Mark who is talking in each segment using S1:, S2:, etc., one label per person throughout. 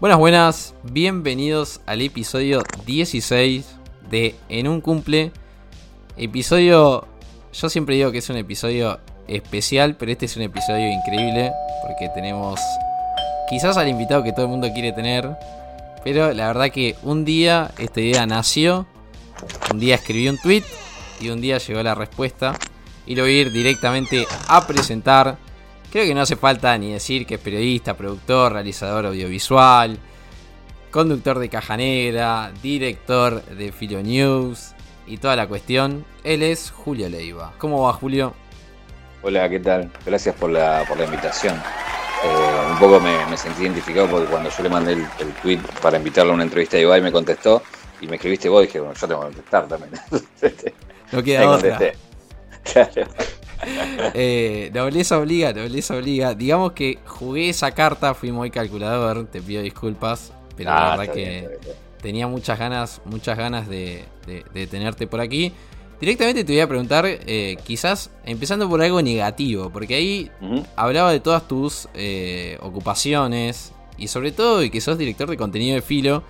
S1: Buenas, buenas, bienvenidos al episodio 16 de En un cumple. Episodio, yo siempre digo que es un episodio especial, pero este es un episodio increíble porque tenemos quizás al invitado que todo el mundo quiere tener, pero la verdad que un día esta idea nació, un día escribí un tweet y un día llegó la respuesta y lo voy a ir directamente a presentar Creo que no hace falta ni decir que es periodista, productor, realizador audiovisual, conductor de Caja Negra, director de Filo News y toda la cuestión. Él es Julio Leiva. ¿Cómo va Julio?
S2: Hola, ¿qué tal? Gracias por la, por la invitación. Eh, un poco me, sentí identificado porque cuando yo le mandé el, tweet para invitarlo a una entrevista de Ibai me contestó y me escribiste vos y dije, bueno, yo tengo que contestar también.
S1: no queda otra. Claro. Eh, nobleza obliga, nobleza obliga. Digamos que jugué esa carta, fui muy calculador, te pido disculpas, pero la ah, verdad que tenía muchas ganas, muchas ganas de, tenerte por aquí. Directamente te voy a preguntar, eh, quizás empezando por algo negativo, porque ahí hablaba de todas tus eh, ocupaciones y sobre todo de que sos director de contenido de filo.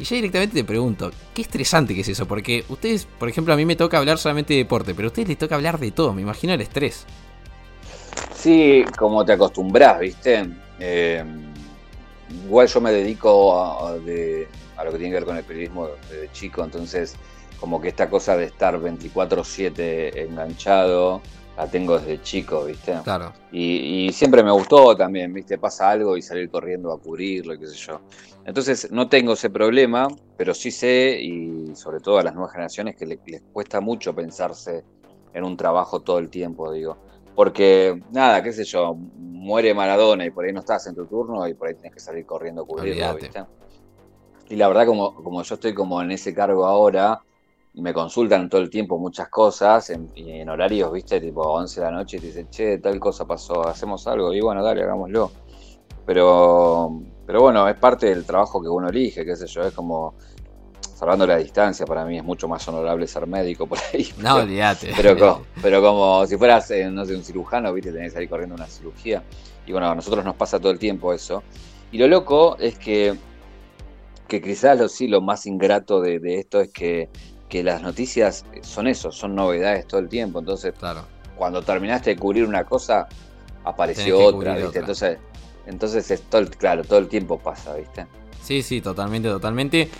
S1: Y ya directamente te pregunto, qué estresante que es eso, porque ustedes, por ejemplo, a mí me toca hablar solamente de deporte, pero a ustedes les toca hablar de todo, me imagino el estrés.
S2: Sí, como te acostumbras, ¿viste? Eh, igual yo me dedico a, lo que tiene que ver con el periodismo desde chico, entonces como que esta cosa de estar 24/7 enganchado, la tengo desde chico, ¿viste? Claro. Y, siempre me gustó también, ¿viste? Pasa algo y salir corriendo a cubrirlo, qué sé yo. Entonces no tengo ese problema, pero sí sé, y sobre todo a las nuevas generaciones, que les cuesta mucho pensarse en un trabajo todo el tiempo, digo. Porque, nada, qué sé yo, muere Maradona y por ahí no estás en tu turno y por ahí tienes que salir corriendo a cubrirlo, ¿viste? Y la verdad, como, como yo estoy como en ese cargo ahora, me consultan todo el tiempo muchas cosas en, en horarios, viste, tipo 11 de la noche y te dicen, che, tal cosa pasó, hacemos algo, y bueno, dale, hagámoslo. Pero, pero bueno, es parte del trabajo que uno elige, qué sé yo, es como, salvando la distancia, para mí es mucho más honorable ser médico por ahí.
S1: No, olvídate.
S2: Pero, como, pero como si fueras, eh, no sé, un cirujano, viste, tenés que salir corriendo una cirugía. Y bueno, a nosotros nos pasa todo el tiempo eso. Y lo loco es que, que quizás lo, sí, lo más ingrato de esto es que que las noticias son eso, son novedades todo el tiempo. Entonces, claro. cuando terminaste de cubrir una cosa, apareció otra, ¿viste? Entonces, entonces es todo, claro, todo el tiempo pasa, ¿viste?
S1: Sí, sí, totalmente, totalmente.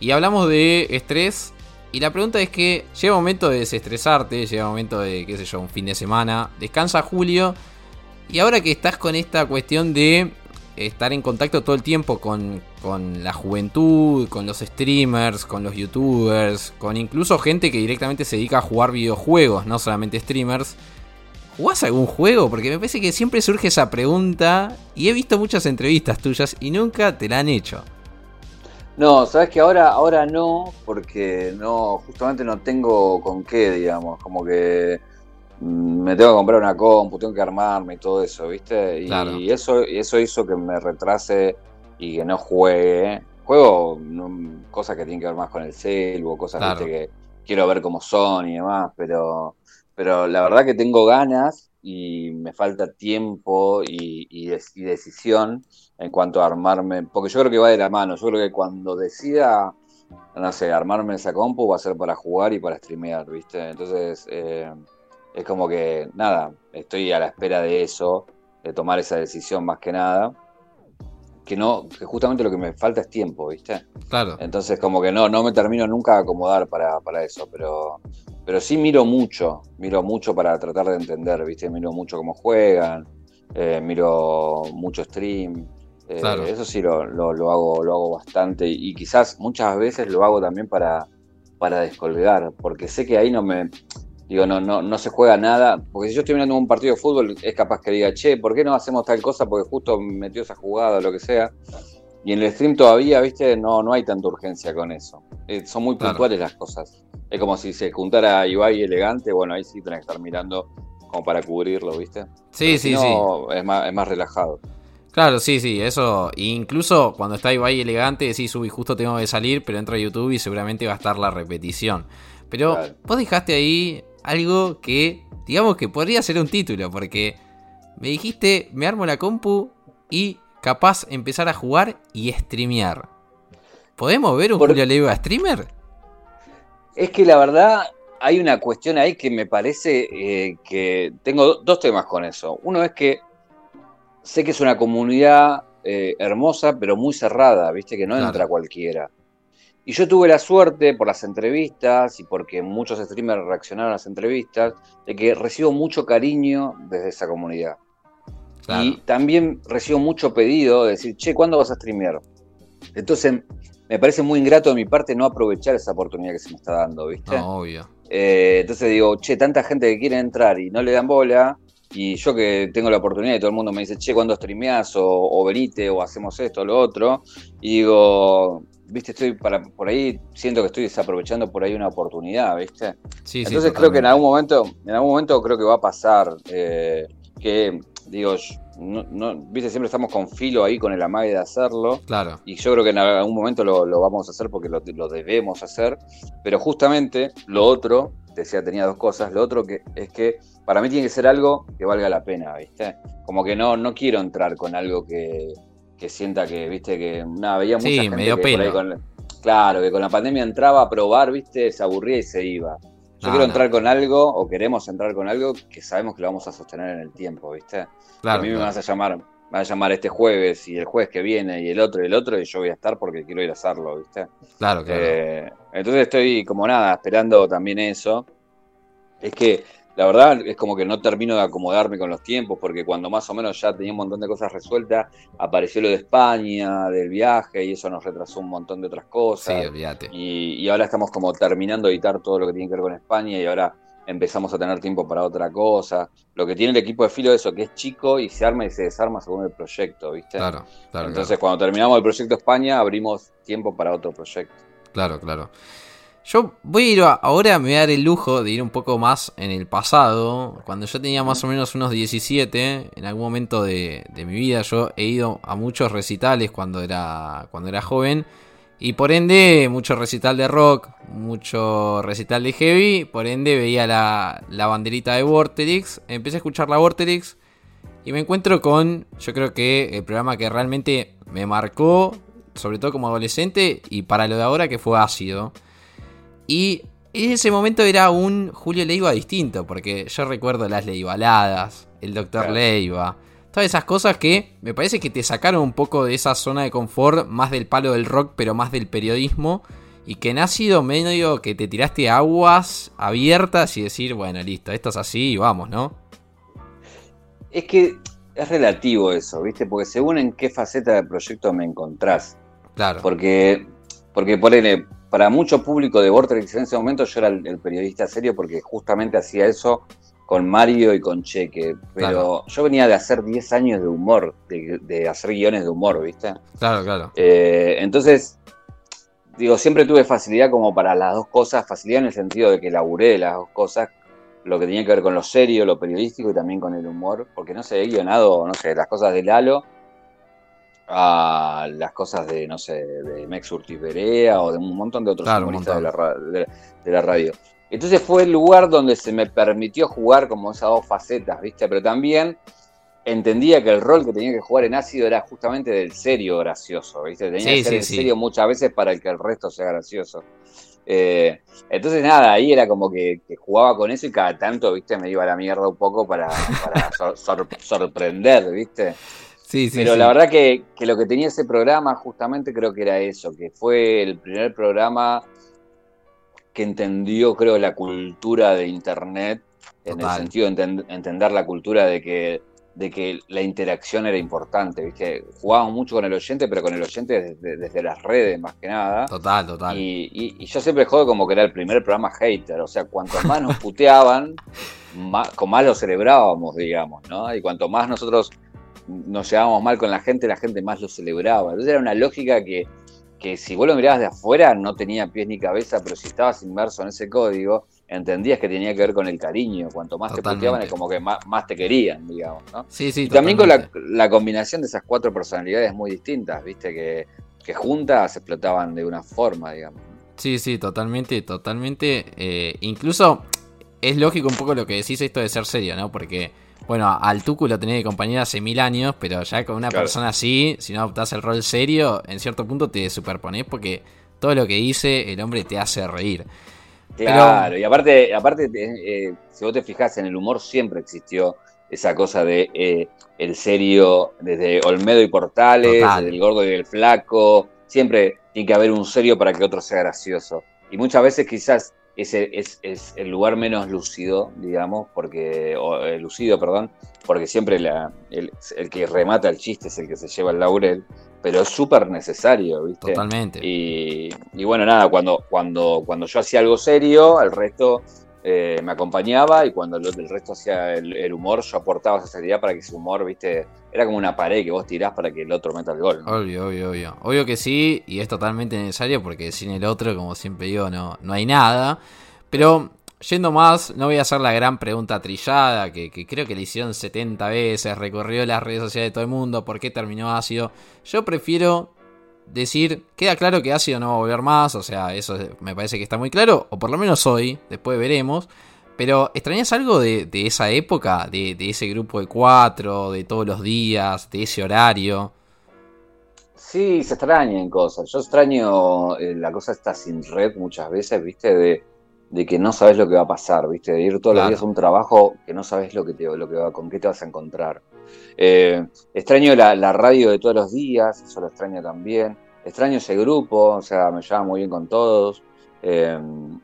S1: Y hablamos de estrés. Y la pregunta es que llega momento de desestresarte, llega momento de, qué sé yo, un fin de semana. Descansa Julio. Y ahora que estás con esta cuestión de estar en contacto todo el tiempo con, la juventud, con los streamers, con los youtubers, con incluso gente que directamente se dedica a jugar videojuegos, no solamente streamers. ¿Jugás algún juego? Porque me parece que siempre surge esa pregunta y he visto muchas entrevistas tuyas y nunca te la han hecho.
S2: No, sabes que ahora, ahora no, porque no, justamente no tengo con qué, digamos, como que me tengo que comprar una compu, tengo que armarme y todo eso, ¿viste? Y, eso, eso hizo que me retrase y que no juegue. Juego cosas que tienen que ver más con el celu, cosas que quiero ver cómo son y demás, pero, pero la verdad que tengo ganas y me falta tiempo y, y, decisión en cuanto a armarme, porque yo creo que va de la mano, yo creo que cuando decida, no sé, armarme esa compu va a ser para jugar y para streamear, ¿viste? Entonces... Eh, es como que, nada, estoy a la espera de eso, de tomar esa decisión más que nada. Que no, que justamente lo que me falta es tiempo, ¿viste? Claro. Entonces, como que no, no me termino nunca de acomodar para, eso, pero, pero sí miro mucho, miro mucho para tratar de entender, ¿viste? Miro mucho cómo juegan, eh, miro mucho stream. Eh, eso sí lo, lo, hago, lo hago bastante y quizás muchas veces lo hago también para, para descolgar, porque sé que ahí no me, Digo, no, no, no se juega nada. Porque si yo estoy mirando un partido de fútbol, es capaz que diga, che, ¿por qué no hacemos tal cosa? Porque justo metió esa jugada o lo que sea. Y en el stream todavía, viste, no, no hay tanta urgencia con eso. Eh, son muy puntuales las cosas. Es como si se juntara Ibai elegante, bueno, ahí sí tenés que estar mirando como para cubrirlo, ¿viste?
S1: Sí, sí, sí.
S2: Es más, es más relajado.
S1: Claro, sí, sí, eso. Incluso cuando está Ibai elegante, sí, subí, justo tengo que salir, pero entra a YouTube y seguramente va a estar la repetición. Pero vos dejaste ahí algo que, digamos que podría ser un título, porque me dijiste, me armo la compu y capaz empezar a jugar y streamear. ¿Podemos ver un Julio Leiva streamer?
S2: Es que la verdad hay una cuestión ahí que me parece eh, que tengo dos temas con eso. Uno es que sé que es una comunidad eh, hermosa, pero muy cerrada, viste, que no entra cualquiera. Y yo tuve la suerte por las entrevistas y porque muchos streamers reaccionaron a las entrevistas, de que recibo mucho cariño desde esa comunidad. Y también recibo mucho pedido de decir, che, ¿cuándo vas a streamear? Entonces, me parece muy ingrato de mi parte no aprovechar esa oportunidad que se me está dando, ¿viste?
S1: No, obvio.
S2: Eh, entonces digo, che, tanta gente que quiere entrar y no le dan bola, y yo que tengo la oportunidad y todo el mundo me dice, che, ¿cuándo streameás? O, o venite, o hacemos esto, o lo otro. Y digo, viste, estoy para, por ahí, siento que estoy desaprovechando por ahí una oportunidad, viste.
S1: Sí,
S2: Entonces creo que en algún momento, en algún momento creo que va a pasar. Eh, que, digo, no, viste, siempre estamos con filo ahí con el amague de hacerlo.
S1: Claro.
S2: Y yo creo que en algún momento lo, vamos a hacer porque lo, lo, debemos hacer. Pero justamente lo otro, decía, tenía dos cosas. Lo otro que es que para mí tiene que ser algo que valga la pena, ¿viste? Como que no, no quiero entrar con algo que, sienta que, ¿viste? Que nada, veía mucha gente
S1: medio
S2: que con, claro, que con la pandemia entraba a probar, ¿viste? Se aburría y se iba. Yo quiero entrar con algo, o queremos entrar con algo que sabemos que lo vamos a sostener en el tiempo, ¿viste? a mí me vas a llamar, me vas a llamar este jueves y el jueves que viene y el otro y el otro, y yo voy a estar porque quiero ir a hacerlo, ¿viste?
S1: Claro, claro.
S2: Eh, entonces estoy como nada, esperando también eso. Es que la verdad es como que no termino de acomodarme con los tiempos, porque cuando más o menos ya tenía un montón de cosas resueltas, apareció lo de España, del viaje, y eso nos retrasó un montón de otras cosas.
S1: Sí, olvídate.
S2: Y, ahora estamos como terminando de editar todo lo que tiene que ver con España, y ahora empezamos a tener tiempo para otra cosa. Lo que tiene el equipo de filo es eso, que es chico y se arma y se desarma según el proyecto, ¿viste?
S1: Claro, claro.
S2: Entonces, cuando terminamos el proyecto España, abrimos tiempo para otro proyecto.
S1: Claro, claro. Yo voy a ir ahora, me voy a dar el lujo de ir un poco más en el pasado. Cuando yo tenía más o menos unos 17, en algún momento de, mi vida, yo he ido a muchos recitales cuando era, cuando era joven. Y por ende, mucho recital de rock, mucho recital de heavy. Por ende, veía la, la banderita de Vorterix. Empecé a escuchar la Vorterix. Y me encuentro con, yo creo que el programa que realmente me marcó, sobre todo como adolescente, y para lo de ahora, que fue Ácido. Y en ese momento era un Julio Leiva distinto, porque yo recuerdo las Leibaladas, el Doctor Leiva, todas esas cosas que me parece que te sacaron un poco de esa zona de confort, más del palo del rock, pero más del periodismo, y que ha sido medio que te tiraste aguas abiertas y decir, bueno, listo, esto es así y vamos, ¿no?
S2: Es que es relativo eso, ¿viste? Porque según en qué faceta del proyecto me encontrás.
S1: Claro.
S2: Porque, porque ponele, para mucho público de Vortex en ese momento yo era el, periodista serio porque justamente hacía eso con Mario y con Cheque. Pero yo venía de hacer 10 años de humor, de, hacer guiones de humor, ¿viste?
S1: Claro, claro.
S2: Eh, entonces, digo, siempre tuve facilidad como para las dos cosas, facilidad en el sentido de que laburé las dos cosas, lo que tenía que ver con lo serio, lo periodístico y también con el humor, porque no sé, he guionado, no sé, las cosas de Lalo a las cosas de, no sé, de Mex Urtiz Berea o de un montón de otros humoristas de la, radio. Entonces fue el lugar donde se me permitió jugar como esas dos facetas, ¿viste? Pero también entendía que el rol que tenía que jugar en ácido era justamente del serio gracioso, ¿viste? Tenía que ser en serio muchas veces para que el resto sea gracioso. Eh, entonces nada, ahí era como que, jugaba con eso y cada tanto, viste, me iba a la mierda un poco para, sorprender, viste. Pero la verdad que, lo que tenía ese programa justamente creo que era eso, que fue el primer programa que entendió, creo, la cultura de Internet, en el sentido de entender la cultura de que, de que la interacción era importante, ¿viste? Jugábamos mucho con el oyente, pero con el oyente desde, las redes, más que nada.
S1: Total, total.
S2: Y, yo siempre juego como que era el primer programa hater, o sea, cuanto más nos puteaban, más, con más lo celebrábamos, digamos, ¿no? Y cuanto más nosotros nos llevábamos mal con la gente, la gente más lo celebraba. Entonces era una lógica que, que si vos lo mirabas de afuera no tenía pies ni cabeza, pero si estabas inmerso en ese código, entendías que tenía que ver con el cariño. Cuanto más te puteaban es como que más, te querían, digamos. ¿no?
S1: Sí, sí,
S2: y también con la, combinación de esas cuatro personalidades muy distintas, viste, que, que juntas explotaban de una forma, digamos.
S1: Sí, sí, totalmente, totalmente. Eh, incluso es lógico un poco lo que decís esto de ser serio, ¿no? Porque bueno, al Tucu lo tenés de compañero hace mil años, pero ya con una persona así, si no adoptás el rol serio, en cierto punto te superponés porque todo lo que dice el hombre te hace reír.
S2: Claro, y aparte, aparte eh, si vos te fijas en el humor siempre existió esa cosa de eh, el serio desde Olmedo y Portales, el gordo y el flaco, siempre tiene que haber un serio para que otro sea gracioso. Y muchas veces quizás ese es, es, el lugar menos lúcido, digamos, porque, o, eh, lucido, perdón, porque siempre la, el, el, que remata el chiste es el que se lleva el laurel, pero es súper necesario, ¿viste?
S1: Totalmente.
S2: Y, y, bueno, nada, cuando, cuando, cuando yo hacía algo serio, el resto eh, me acompañaba y cuando el, resto hacía el, humor, yo aportaba esa seriedad para que ese humor, ¿viste? Era como una pared que vos tirás para que el otro meta el gol.
S1: Obvio, obvio, obvio. Obvio que sí, y es totalmente necesario porque sin el otro, como siempre digo, no, no hay nada. Pero yendo más, no voy a hacer la gran pregunta trillada, que, que, creo que le hicieron 70 veces, recorrió las redes sociales de todo el mundo, ¿por qué terminó ácido? Yo prefiero decir, queda claro que ácido no va a volver más, o sea, eso me parece que está muy claro, o por lo menos hoy, después veremos. Pero, ¿extrañas algo de, esa época? De, ese grupo de cuatro, de todos los días, de ese horario?
S2: Sí, se extrañan cosas. Yo extraño eh, la cosa está sin red muchas veces, ¿viste? De, que no sabes lo que va a pasar, ¿viste? De ir todos los días a un trabajo que no sabes lo que te, lo que va, con qué te vas a encontrar. Eh, extraño la, radio de todos los días, eso lo extraño también. Extraño ese grupo, o sea, me llevaba muy bien con todos. Eh,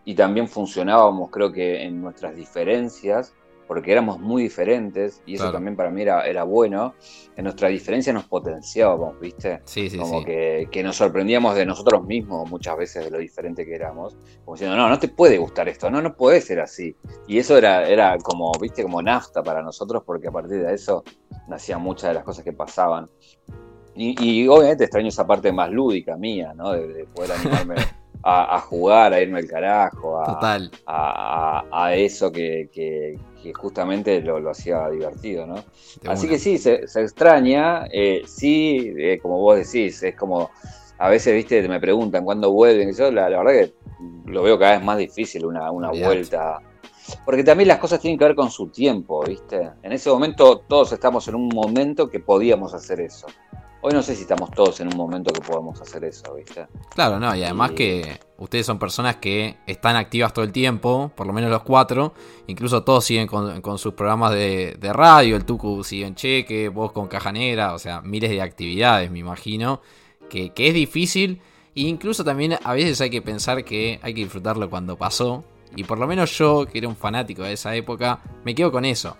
S2: y también funcionábamos, creo que, en nuestras diferencias, porque éramos muy diferentes, y eso también para mí era, era bueno. En nuestra diferencia nos potenciábamos, ¿viste?
S1: Sí, sí,
S2: Como Que, que, nos sorprendíamos de nosotros mismos muchas veces de lo diferente que éramos. Como diciendo, no, no te puede gustar esto, no, no puede ser así. Y eso era, era como, ¿viste? Como nafta para nosotros, porque a partir de eso nacían muchas de las cosas que pasaban. Y, obviamente extraño esa parte más lúdica mía, ¿no? De, poder animarme a, jugar, a irme al carajo, a, a, eso que, que, justamente lo, lo, hacía divertido, ¿no? Así que sí, se, extraña, eh, sí, eh, como vos decís, es como, a veces, viste, me preguntan cuándo vuelven, y yo la, verdad que lo veo cada vez más difícil una, una vuelta porque también las cosas tienen que ver con su tiempo, ¿viste? En ese momento todos estamos en un momento que podíamos hacer eso. Hoy no sé si estamos todos en un momento que podemos hacer eso, ¿viste?
S1: Claro, no, y además que ustedes son personas que están activas todo el tiempo, por lo menos los cuatro, incluso todos siguen con, sus programas de, radio, el Tucu sigue en cheque, vos con Caja Negra, o sea, miles de actividades, me imagino, que, que es difícil, e incluso también a veces hay que pensar que hay que disfrutarlo cuando pasó, y por lo menos yo, que era un fanático de esa época, me quedo con eso.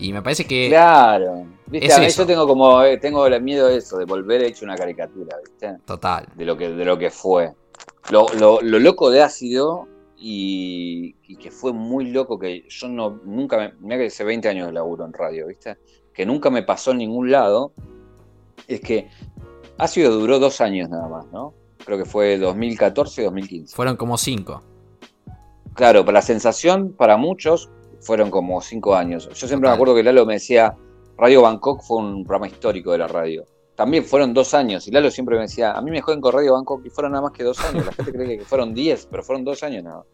S1: Y me parece que.
S2: Claro. ¿Viste? yo tengo como. Eh, tengo el miedo de eso, de volver hecho una caricatura, ¿viste?
S1: Total.
S2: De lo que, de lo que fue. Lo, lo, lo loco de ácido y, y, que fue muy loco que yo no. Nunca me. Mira que hace 20 años de laburo en radio, ¿viste? Que nunca me pasó en ningún lado. Es que ácido duró dos años nada más, ¿no? Creo que fue 2014 y 2015.
S1: Fueron como cinco.
S2: Claro, para la sensación, para muchos, fueron como cinco años. Yo siempre me acuerdo que Lalo me decía, Radio Bangkok fue un programa histórico de la radio. También fueron dos años, y Lalo siempre me decía, a mí me joden con Radio Bangkok y fueron nada más que dos años. La gente cree que fueron diez, pero fueron dos años nada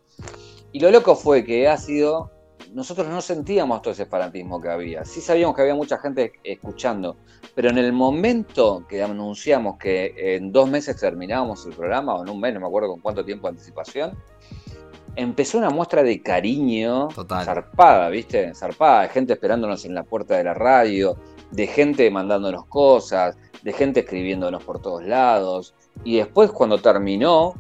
S2: Y lo loco fue que ha sido, nosotros no sentíamos todo ese fanatismo que había. Sí sabíamos que había mucha gente escuchando, pero en el momento que anunciamos que en dos meses terminábamos el programa, o en un mes, no me acuerdo con cuánto tiempo de anticipación, empezó una muestra de cariño zarpada, ¿viste? Zarpada, de gente esperándonos en la puerta de la radio, de gente mandándonos cosas, de gente escribiéndonos por todos lados. Y después cuando terminó,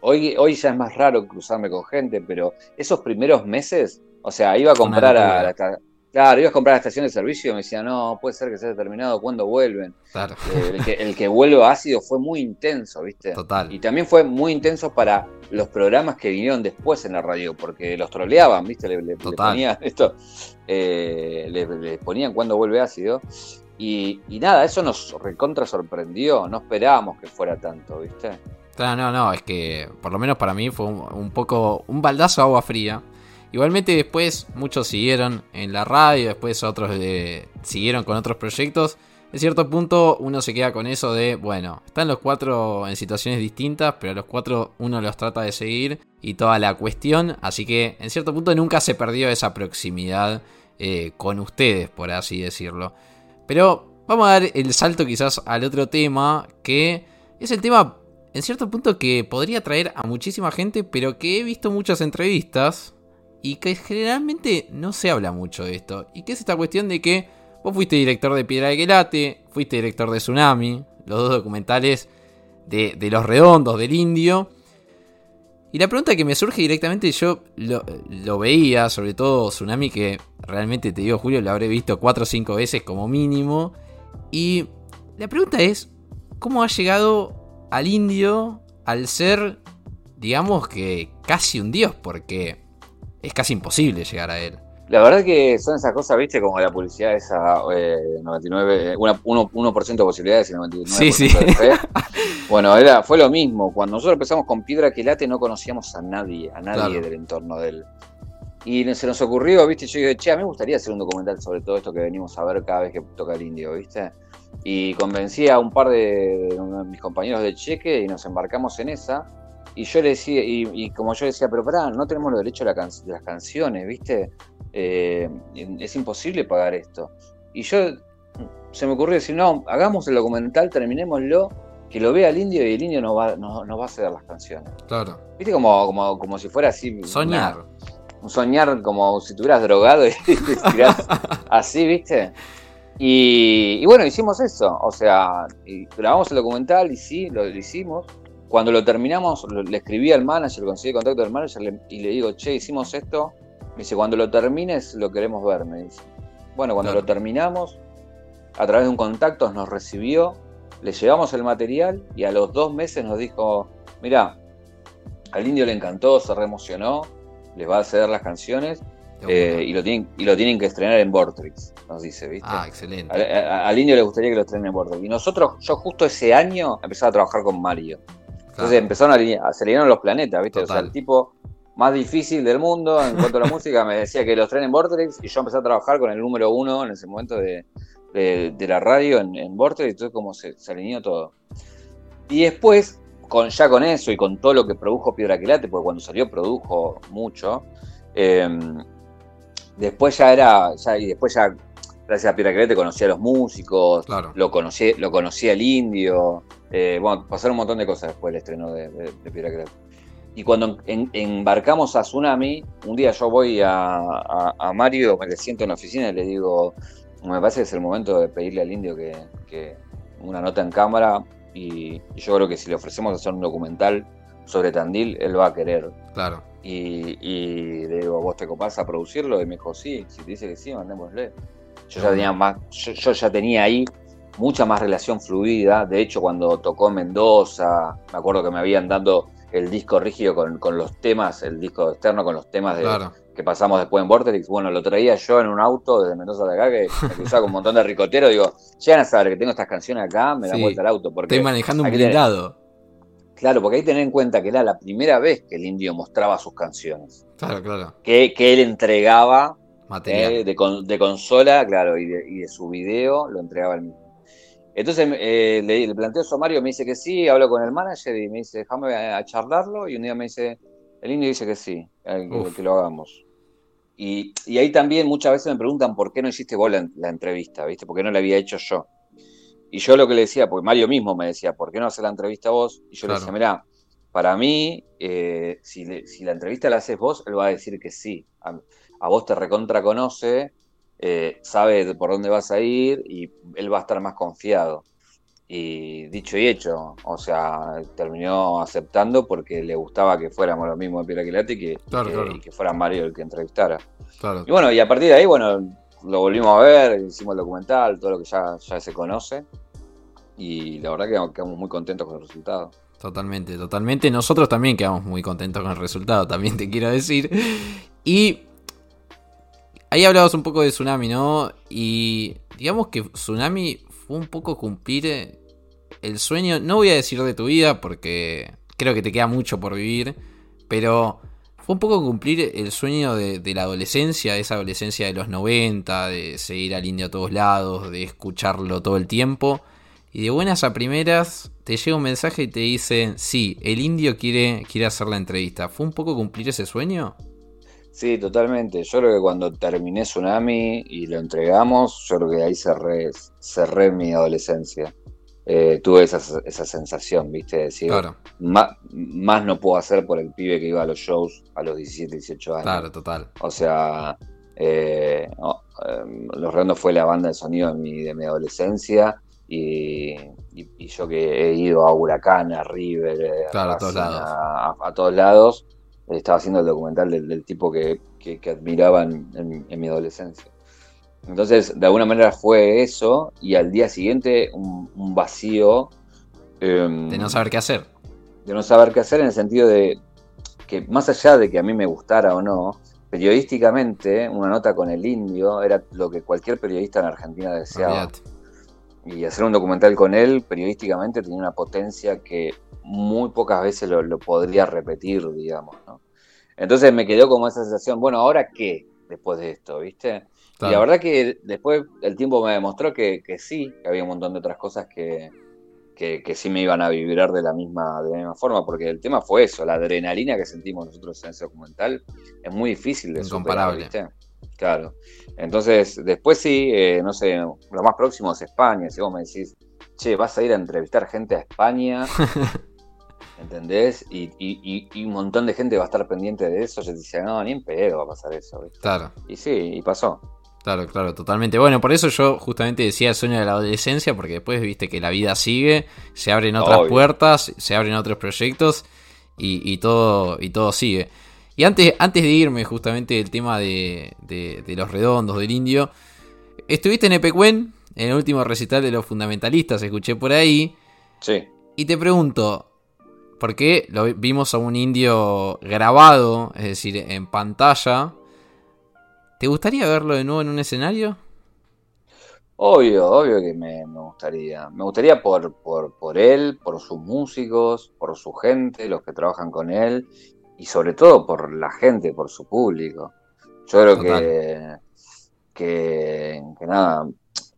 S2: hoy, hoy ya es más raro cruzarme con gente, pero esos primeros meses, o sea, iba a comprar a la, Claro, ibas a comprar la estación de servicio y me decía, no, puede ser que se haya terminado, ¿cuándo vuelven?
S1: Claro.
S2: Eh, el, que, el que vuelve ácido fue muy intenso, ¿viste?
S1: Total.
S2: Y también fue muy intenso para los programas que vinieron después en la radio, porque los troleaban, ¿viste? Le, ponían esto, eh, le, ponían cuándo vuelve ácido. Y, y, nada, eso nos recontra sorprendió, no esperábamos que fuera tanto, ¿viste?
S1: Claro, no, no, es que por lo menos para mí fue un, un poco un baldazo de agua fría Igualmente después muchos siguieron en la radio, después otros siguieron con otros proyectos. En cierto punto uno se queda con eso de, bueno, están los cuatro en situaciones distintas, pero a los cuatro uno los trata de seguir y toda la cuestión. Así que en cierto punto nunca se perdió esa proximidad eh, con ustedes, por así decirlo. Pero vamos a dar el salto quizás al otro tema, que es el tema en cierto punto que podría atraer a muchísima gente, pero que he visto muchas entrevistas y que generalmente no se habla mucho de esto. Y que es esta cuestión de que vos fuiste director de Piedra de Quelate, fuiste director de Tsunami, los dos documentales de, de Los Redondos, del Indio. Y la pregunta que me surge directamente, yo lo, veía, sobre todo Tsunami, que realmente te digo, Julio, lo habré visto 4 o 5 veces como mínimo. Y la pregunta es, ¿cómo ha llegado al indio al ser, digamos que casi un dios? Porque es casi imposible llegar a él.
S2: La verdad que son esas cosas, viste, como la publicidad esa 99, 1%, de posibilidades y 99% sí, sí. de fe. Bueno, era, fue lo mismo. Cuando nosotros empezamos con Piedra Quelate no conocíamos a nadie, a nadie del entorno de él. Y se nos ocurrió, viste, yo dije, che, a mí me gustaría hacer un documental sobre todo esto que venimos a ver cada vez que toca el indio, viste. Y convencí a un par de, de mis compañeros de cheque y nos embarcamos en esa. Y yo le decía, y, como yo decía, pero pará, no tenemos los derechos de, las canciones, ¿viste? Eh, es imposible pagar esto. Y yo se me ocurrió decir, no, hagamos el documental, terminémoslo, que lo vea el indio y el indio nos va, va a ceder las canciones.
S1: Claro.
S2: ¿Viste? Como, como, como si fuera así.
S1: Soñar.
S2: un soñar como si estuvieras drogado y así, ¿viste? Y, bueno, hicimos eso. O sea, grabamos el documental y sí, lo hicimos. Cuando lo terminamos, le escribí al manager, conseguí el contacto del manager y le digo, che, hicimos esto. Me dice, cuando lo termines, lo queremos ver, me dice. Bueno, cuando lo terminamos, a través de un contacto nos recibió, le llevamos el material y a los dos meses nos dijo, mira, al indio le encantó, se reemocionó, les va a ceder las canciones eh, y, lo tienen, y lo tienen que estrenar en Vortrix, nos dice, ¿viste?
S1: Ah, excelente.
S2: Al, indio le gustaría que lo estrenen en Vortrix. Y nosotros, yo justo ese año empezaba a trabajar con Mario. Entonces empezaron a, se alinearon los planetas, ¿viste? O sea, el tipo más difícil del mundo en cuanto a la música me decía que los en Vortex y yo empecé a trabajar con el número uno en ese momento de, la radio en, en Vortex y entonces como se, alineó todo. Y después, con, ya con eso y con todo lo que produjo Piedra Quelate, porque cuando salió produjo mucho, em, después ya era, ya, y después ya gracias a Piedra Quelate conocía a los músicos, lo, conocí, lo conocía el indio, eh, bueno, pasaron un montón de cosas después del estreno de, de, Piedra Y cuando embarcamos a Tsunami, un día yo voy a, Mario, me le siento en la oficina y le digo, me parece que es el momento de pedirle al indio que, una nota en cámara y, yo creo que si le ofrecemos hacer un documental sobre Tandil, él va a querer.
S1: Claro.
S2: Y, le digo, ¿vos te copás a producirlo? Y me dijo, sí, si te dice que sí, mandémosle. Yo ya tenía más, yo ya tenía ahí mucha más relación fluida. De hecho, cuando tocó Mendoza, me acuerdo que me habían dado el disco rígido con, los temas, el disco externo con los temas de, que pasamos después en Vortex. Bueno, lo traía yo en un auto desde Mendoza de acá, que me cruzaba con un montón de ricoteros. Digo, llegan a saber que tengo estas canciones acá, me dan vuelta al auto. Porque
S1: Estoy manejando un blindado.
S2: Claro, porque hay que tener en cuenta que era la primera vez que el indio mostraba sus canciones.
S1: Claro, claro.
S2: Que, que él entregaba
S1: Material.
S2: Eh, de, consola, claro, y de, y de su video lo entregaba el mismo. Entonces eh, le, planteo eso a Mario, me dice que sí, hablo con el manager y me dice, déjame a, charlarlo. Y un día me dice, el indio dice que sí, que, lo hagamos. Y, ahí también muchas veces me preguntan por qué no hiciste vos la, entrevista, ¿viste? ¿Por qué no la había hecho yo? Y yo lo que le decía, porque Mario mismo me decía, ¿por qué no hacer la entrevista vos? Y yo le decía, mirá, para mí, eh, si, la entrevista la haces vos, él va a decir que sí. A, a vos te recontra conoce eh, sabe por dónde vas a ir y él va a estar más confiado. Y dicho y hecho, o sea, terminó aceptando porque le gustaba que fuéramos los mismos de Piedra y que, y que fuera Mario el que entrevistara. Y bueno, y a partir de ahí, bueno, lo volvimos a ver, hicimos el documental, todo lo que ya, ya se conoce. Y la verdad que quedamos muy contentos con el resultado.
S1: Totalmente, totalmente. Nosotros también quedamos muy contentos con el resultado, también te quiero decir. Y Ahí hablabas un poco de Tsunami, ¿no? Y digamos que Tsunami fue un poco cumplir el sueño, no voy a decir de tu vida porque creo que te queda mucho por vivir, pero fue un poco cumplir el sueño de, la adolescencia, esa adolescencia de los 90, de seguir al indio a todos lados, de escucharlo todo el tiempo. Y de buenas a primeras te llega un mensaje y te dicen, sí, el indio quiere, quiere hacer la entrevista. ¿Fue un poco cumplir ese sueño?
S2: Sí, totalmente. Yo creo que cuando terminé Tsunami y lo entregamos, yo creo que ahí cerré, cerré mi adolescencia. Eh, tuve esa, esa, sensación, ¿viste? De decir, más, no puedo hacer por el pibe que iba a los shows a los 17, 18 años.
S1: Claro, total.
S2: O sea, eh, em, Los Redondos fue la banda de sonido de mi, de mi adolescencia y, yo que he ido a Huracán, a River,
S1: eh, a, todos lados.
S2: a, todos lados estaba haciendo el documental del, tipo que, que, admiraba en, mi adolescencia. Entonces, de alguna manera fue eso, y al día siguiente un, vacío.
S1: Em, de no saber qué hacer.
S2: De no saber qué hacer en el sentido de que, más allá de que a mí me gustara o no, periodísticamente, una nota con el indio era lo que cualquier periodista en Argentina deseaba. Y hacer un documental con él, periodísticamente, tenía una potencia que muy pocas veces lo, podría repetir, digamos, ¿no? Entonces me quedó como esa sensación, bueno, ¿ahora qué después de esto, viste? Y la verdad que después el tiempo me demostró que, sí, que había un montón de otras cosas que, que, sí me iban a vibrar de la misma de la misma forma, porque el tema fue eso, la adrenalina que sentimos nosotros en ese documental es muy difícil de
S1: Incomparable.
S2: Superar, ¿viste? Claro. Entonces, después sí, eh, no sé, lo más próximo es España, si vos me decís, che, vas a ir a entrevistar gente a España ¿Entendés? Y, un montón de gente va a estar pendiente de eso. Yo te decía, no, ni en pedo va a pasar eso.
S1: Claro.
S2: Y sí, y pasó.
S1: Claro, claro, totalmente. Bueno, por eso yo justamente decía el sueño de la adolescencia, porque después viste que la vida sigue, se abren otras puertas, se abren otros proyectos y, todo, y todo sigue. Y antes, antes de irme justamente del tema de, los redondos, del indio, estuviste en Epecuen, en el último recital de los fundamentalistas, escuché por ahí.
S2: Sí.
S1: Y te pregunto, porque lo vimos a un indio grabado, es decir, en pantalla. ¿Te gustaría verlo de nuevo en un escenario?
S2: Obvio, obvio que me, gustaría. Me gustaría por, por, él, por sus músicos, por su gente, los que trabajan con él, y sobre todo por la gente, por su público. Yo creo que, que, nada,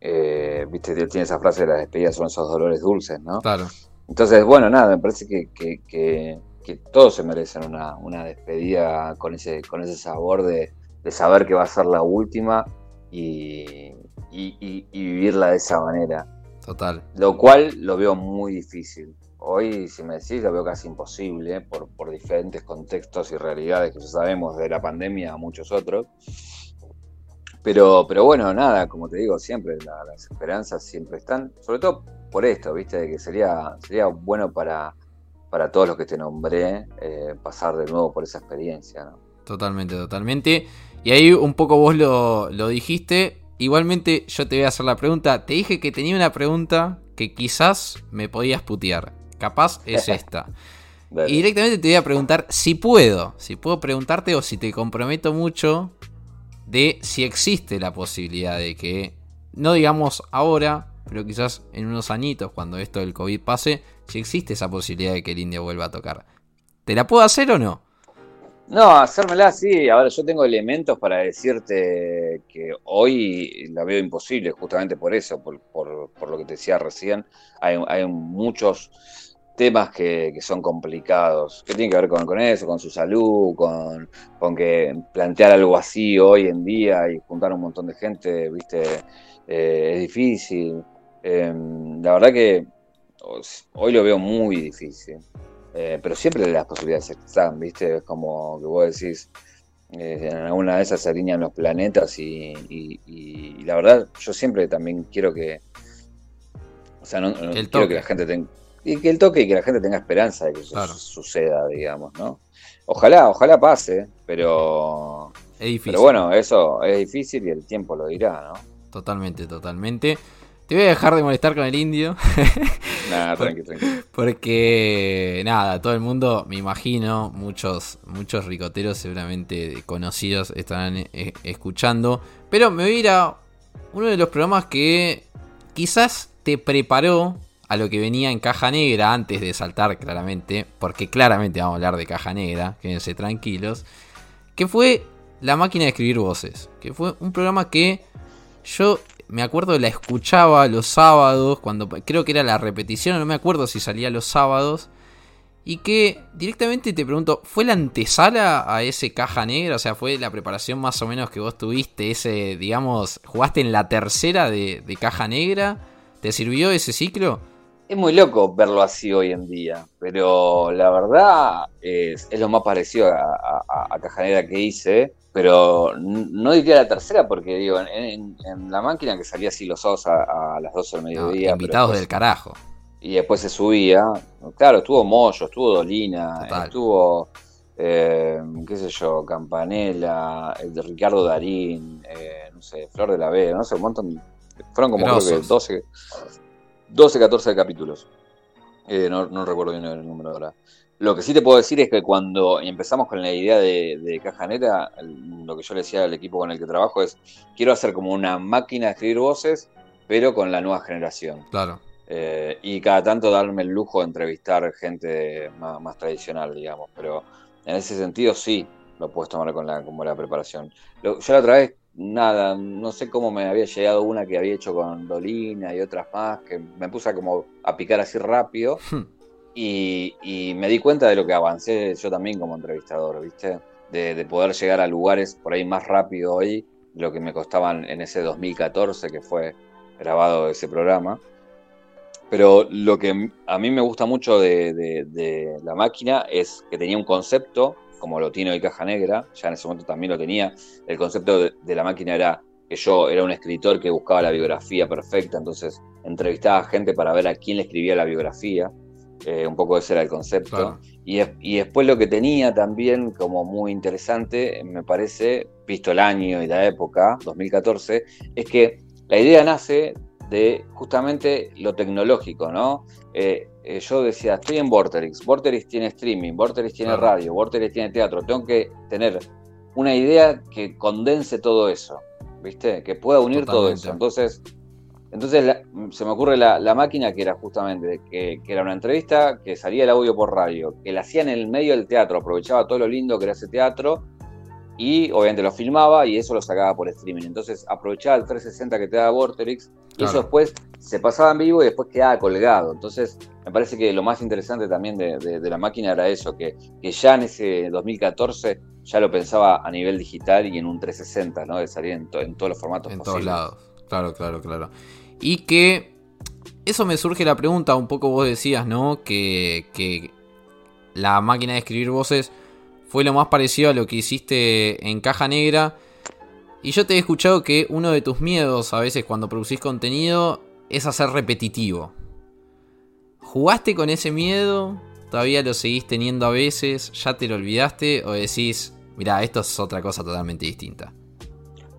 S2: eh, viste, tiene esa frase de las despedidas son esos dolores dulces, ¿no?
S1: Claro.
S2: Entonces, bueno, nada, me parece que, todos se merecen una, despedida con ese, con ese sabor de, saber que va a ser la última y, vivirla de esa manera.
S1: Total.
S2: Lo cual lo veo muy difícil. Hoy, si me decís, lo veo casi imposible por, por diferentes contextos y realidades que ya sabemos de la pandemia a muchos otros. Pero, pero bueno, nada, como te digo, siempre las esperanzas siempre están, sobre todo por esto, ¿viste? De que sería, sería bueno para, para todos los que te nombré eh, pasar de nuevo por esa experiencia.
S1: Totalmente, totalmente. Y ahí un poco vos lo, dijiste. Igualmente yo te voy a hacer la pregunta. Te dije que tenía una pregunta que quizás me podías putear. Capaz es esta. y directamente te voy a preguntar si puedo. Si puedo preguntarte o si te comprometo mucho de si existe la posibilidad de que, no digamos ahora, pero quizás en unos añitos, cuando esto del COVID pase, si existe esa posibilidad de que el India vuelva a tocar. ¿Te la puedo hacer o no?
S2: No, hacérmela sí. Ahora yo tengo elementos para decirte que hoy la veo imposible, justamente por eso, por, lo que te decía recién. Hay, hay muchos temas que, son complicados, que tienen que ver con, eso, con su salud, con, con, que plantear algo así hoy en día y juntar un montón de gente, viste, eh, es difícil. Em, la verdad que hoy lo veo muy difícil, eh, pero siempre las posibilidades están, viste, es como que vos decís, eh, en alguna de esas se alinean los planetas y, la verdad yo siempre también quiero que, o sea, no, quiero que la gente tenga y que el toque y que la gente tenga esperanza de que eso suceda, digamos, ¿no? Ojalá, ojalá pase, pero.
S1: Es difícil.
S2: Pero bueno, eso es difícil y el tiempo lo dirá, ¿no?
S1: Totalmente, totalmente. Te voy a dejar de molestar con el indio.
S2: nada, tranqui, tranqui.
S1: Porque, nada, todo el mundo, me imagino, muchos, muchos ricoteros seguramente conocidos estarán eh, escuchando. Pero me voy a ir a uno de los programas que quizás te preparó a lo que venía en Caja Negra antes de saltar claramente, porque claramente vamos a hablar de Caja Negra, quédense tranquilos, que fue La máquina de escribir voces, que fue un programa que yo me acuerdo la escuchaba los sábados, cuando creo que era la repetición, no me acuerdo si salía los sábados, Y que directamente te pregunto, ¿fue la antesala a ese caja negra? O sea, ¿fue la preparación más o menos que vos tuviste? Ese, digamos, jugaste en la tercera de, caja negra. ¿Te sirvió ese ciclo?
S2: Es muy loco verlo así hoy en día, pero la verdad es, lo más parecido a, Caja Negra que hice, pero no diría la tercera porque digo, en, la máquina que salía así los sábados a, las 12 del mediodía.
S1: invitados del carajo
S2: y después se subía. Claro, estuvo Moyo, estuvo Dolina, estuvo, eh, qué sé yo, Campanella, el de Ricardo Darín, eh, no sé, Flor de la Vega, no sé, un montón. Fueron como creo que 12, 12, 14 capítulos. Eh, no, recuerdo bien el número ahora. Lo que sí te puedo decir es que cuando empezamos con la idea de, de Caja Neta, lo que yo le decía al equipo con el que trabajo es, quiero hacer como una máquina de escribir voces, pero con la nueva generación.
S1: Claro.
S2: Eh, y cada tanto darme el lujo de entrevistar gente más, tradicional, digamos. Pero en ese sentido sí lo puedes tomar con la, como la preparación. yo la otra vez, nada, no sé cómo me había llegado una que había hecho con Dolina y otras más, que me puse a como a picar así rápido. Hmm. Y, me di cuenta de lo que avancé yo también como entrevistador, ¿viste? De, de poder llegar a lugares por ahí más rápido hoy, lo que me costaban en ese 2014 que fue grabado ese programa. Pero lo que a mí me gusta mucho de, la máquina es que tenía un concepto, como lo tiene hoy Caja Negra, ya en ese momento también lo tenía. El concepto de, la máquina era que yo era un escritor que buscaba la biografía perfecta, entonces entrevistaba a gente para ver a quién le escribía la biografía. Eh, un poco ese era el concepto. Y, y, después lo que tenía también como muy interesante, me parece, visto el año y la época, 2014, es que la idea nace de justamente lo tecnológico, ¿no? Eh, eh, yo decía, estoy en Vorterix, Vorterix tiene streaming, Vorterix tiene radio, Vorterix tiene teatro, tengo que tener una idea que condense todo eso, ¿viste? Que pueda unir todo eso. Entonces, entonces se me ocurre la, máquina que era justamente, que, que, era una entrevista, que salía el audio por radio, que la hacía en el medio del teatro, aprovechaba todo lo lindo que era ese teatro, y obviamente lo filmaba y eso lo sacaba por streaming. Entonces aprovechaba el 360 que te da Vorterix y eso después se pasaba en vivo y después quedaba colgado. Entonces me parece que lo más interesante también de, la máquina era eso, que, que, ya en ese 2014 ya lo pensaba a nivel digital y en un 360, ¿no? De salir en, todos los formatos.
S1: En todos lados, claro, claro, claro. Y que eso me surge la pregunta, un poco vos decías, ¿no? Que, que la máquina de escribir voces fue lo más parecido a lo que hiciste en Caja Negra. Y yo te he escuchado que uno de tus miedos a veces cuando producís contenido es hacer repetitivo. ¿Jugaste con ese miedo? ¿Todavía lo seguís teniendo a veces? ¿Ya te lo olvidaste? ¿O decís, mira, esto es otra cosa totalmente distinta?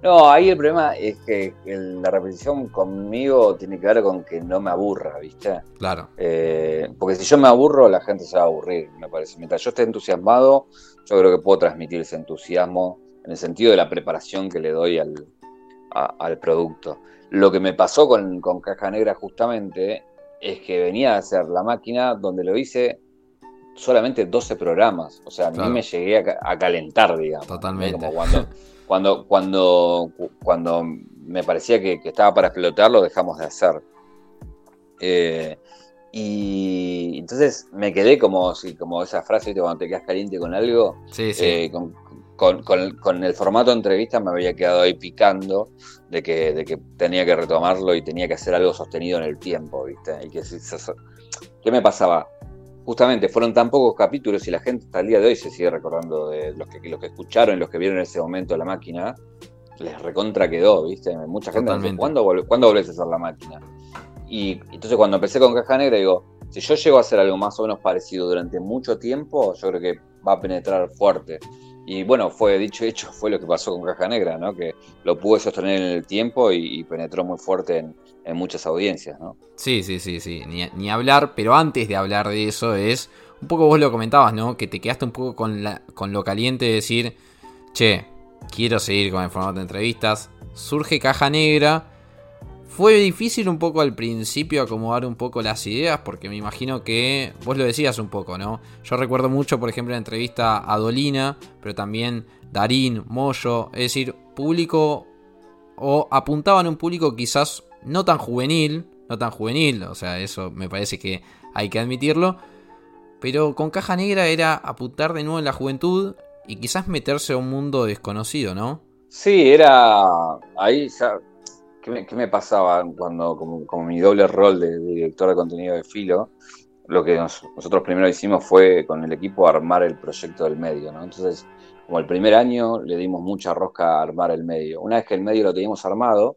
S2: No, ahí el problema es que la repetición conmigo tiene que ver con que no me aburra, ¿viste?
S1: Claro.
S2: Eh, porque si yo me aburro, la gente se va a aburrir, me parece. Mientras yo esté entusiasmado, yo creo que puedo transmitir ese entusiasmo en el sentido de la preparación que le doy al, al producto. Lo que me pasó con, Caja Negra justamente es que venía a hacer la máquina donde lo hice solamente 12 programas. O sea, a mí me llegué a, calentar, digamos.
S1: Totalmente.
S2: Como cuando cuando, cuando, cuando me parecía que, estaba para explotar, lo dejamos de hacer. Eh, y entonces me quedé como, como esa frase, cuando te quedas caliente con algo,
S1: eh,
S2: con, el formato de entrevista me había quedado ahí picando de que, de que tenía que retomarlo y tenía que hacer algo sostenido en el tiempo, ¿viste? Y que, ¿Qué me pasaba? justamente fueron tan pocos capítulos y la gente hasta el día de hoy se sigue recordando de los que, los que escucharon y los que vieron en ese momento la máquina, les recontra quedó, ¿viste? Mucha gente me dice, ¿cuándo, volvés a hacer la máquina? Y entonces cuando empecé con Caja Negra digo, si yo llego a hacer algo más o menos parecido durante mucho tiempo, yo creo que va a penetrar fuerte. Y bueno, fue dicho hecho, fue lo que pasó con Caja Negra, ¿no? Que lo pude sostener en el tiempo y, penetró muy fuerte en, muchas audiencias, ¿no?
S1: Sí, sí, sí, sí. Ni, hablar, pero antes de hablar de eso es. Un poco vos lo comentabas, ¿no? Que te quedaste un poco con, con lo caliente de decir, che, quiero seguir con el formato de entrevistas. Surge Caja Negra fue difícil un poco al principio acomodar un poco las ideas, porque me imagino que vos lo decías un poco, ¿no? Yo recuerdo mucho, por ejemplo, la entrevista a Dolina, pero también Darín, Moyo, es decir, público o apuntaban a un público quizás no tan juvenil, no tan juvenil, o sea, eso me parece que hay que admitirlo, pero con Caja Negra era apuntar de nuevo en la juventud y quizás meterse a un mundo desconocido, ¿no?
S2: Sí, era ahí. ¿Qué me, pasaba cuando, como, mi doble rol de, director de contenido de Filo? Lo que nosotros primero hicimos fue con el equipo armar el proyecto del medio, ¿no? Entonces, como el primer año le dimos mucha rosca a armar el medio. Una vez que el medio lo teníamos armado,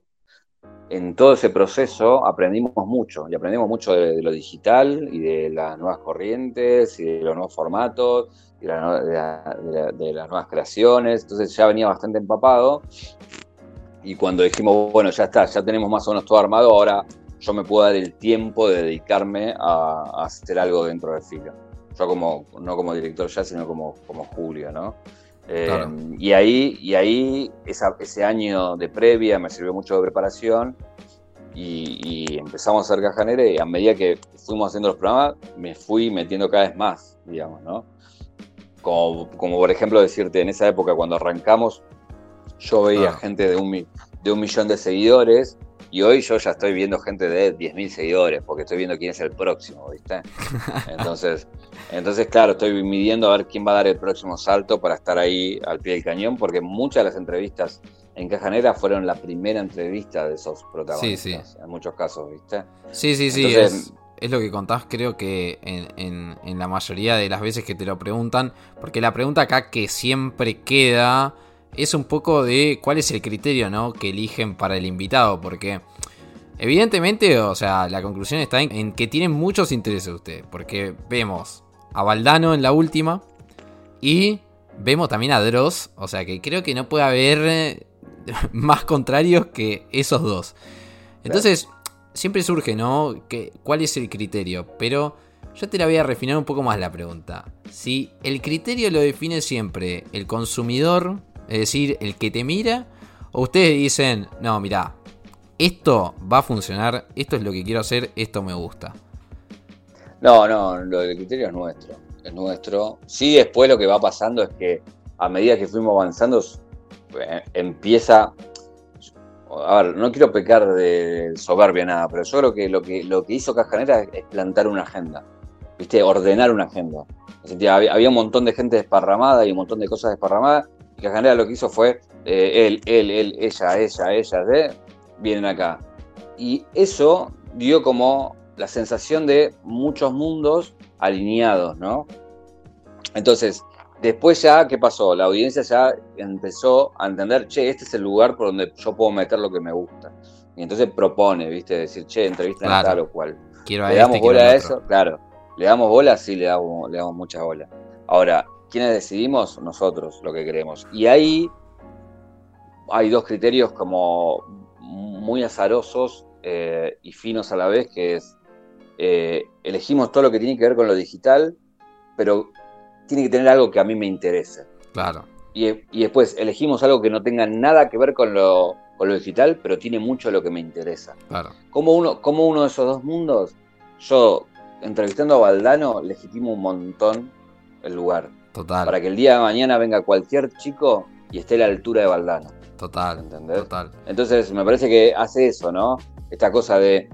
S2: en todo ese proceso aprendimos mucho, y aprendimos mucho de, lo digital y de las nuevas corrientes y de los nuevos formatos y de, las nuevas creaciones, entonces ya venía bastante empapado y cuando dijimos, bueno, ya está, ya tenemos más o menos todo armado, ahora yo me puedo dar el tiempo de dedicarme a, hacer algo dentro del filo. Yo como, no como director ya, sino como, como Julio, ¿no? Eh, y ahí, y ahí ese año de previa me sirvió mucho de preparación y, empezamos a hacer cajanera y a medida que fuimos haciendo los programas me fui metiendo cada vez más, digamos, ¿no? Como, como por ejemplo decirte, en esa época cuando arrancamos yo veía ah. gente de un, de un millón de seguidores y hoy yo ya estoy viendo gente de 10.000 seguidores, porque estoy viendo quién es el próximo, ¿viste? Entonces, entonces, claro, estoy midiendo a ver quién va a dar el próximo salto para estar ahí al pie del cañón, porque muchas de las entrevistas en Caja Negra fueron la primera entrevista de esos protagonistas, sí, sí. en muchos casos, ¿viste?
S1: Sí, sí, sí, es, lo que contás, creo que en, en la mayoría de las veces que te lo preguntan, porque la pregunta acá que siempre queda es un poco de cuál es el criterio ¿no? que eligen para el invitado, porque evidentemente, o sea, la conclusión está en, que tienen muchos intereses ustedes, porque vemos a Valdano en la última y vemos también a Dross, o sea que creo que no puede haber eh, más contrarios que esos dos. Entonces, siempre surge, ¿no? Que, ¿Cuál es el criterio? Pero yo te la voy a refinar un poco más la pregunta. Si el criterio lo define siempre el consumidor es decir, el que te mira, o ustedes dicen, no, mira, esto va a funcionar, esto es lo que quiero hacer, esto me gusta.
S2: No, no, lo del criterio es nuestro, es nuestro. Sí, después lo que va pasando es que a medida que fuimos avanzando, eh, empieza a ver, no quiero pecar de soberbia nada, pero yo creo que lo que, lo que hizo Cajanera es plantar una agenda, ¿viste? Ordenar una agenda. había, un montón de gente desparramada y un montón de cosas desparramadas, que Cajanera lo que hizo fue eh, él, él, él, ella, ella, ella, de, vienen acá. Y eso dio como la sensación de muchos mundos alineados, ¿no? Entonces, después ya, ¿qué pasó? La audiencia ya empezó a entender, che, este es el lugar por donde yo puedo meter lo que me gusta. Y entonces propone, ¿viste? Decir, che, entrevista a tal o cual.
S1: Quiero
S2: le damos este, bola a eso, claro. Le damos bola, sí, le damos, le damos mucha bola. Ahora, ¿Quiénes decidimos? Nosotros, lo que queremos. Y ahí hay dos criterios como muy azarosos eh, y finos a la vez, que es, eh, elegimos todo lo que tiene que ver con lo digital, pero tiene que tener algo que a mí me interese.
S1: Claro.
S2: Y, después elegimos algo que no tenga nada que ver con lo, lo digital, pero tiene mucho lo que me interesa.
S1: Claro.
S2: Como uno, como uno de esos dos mundos, yo, entrevistando a Valdano, legitimo un montón el lugar.
S1: Total.
S2: Para que el día de mañana venga cualquier chico y esté a la altura de Valdano.
S1: Total. ¿Entendés? Total.
S2: Entonces me parece que hace eso, ¿no? Esta cosa de,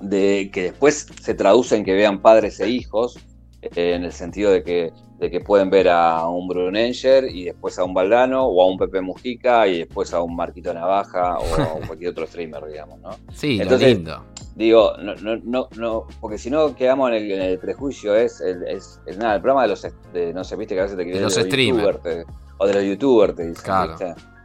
S2: de que después se traduce en que vean padres e hijos, eh, en el sentido de que, de que pueden ver a un Brunenger y después a un Valdano o a un Pepe Mujica y después a un Marquito Navaja o a cualquier otro streamer, digamos, ¿no?
S1: Sí, Entonces, lindo.
S2: Digo, no, no, no, no, porque si no quedamos en el, prejuicio, es, es, nada, el programa de los, no sé, viste que a veces te
S1: de los, streamers.
S2: o de los youtubers, te dicen,
S1: claro,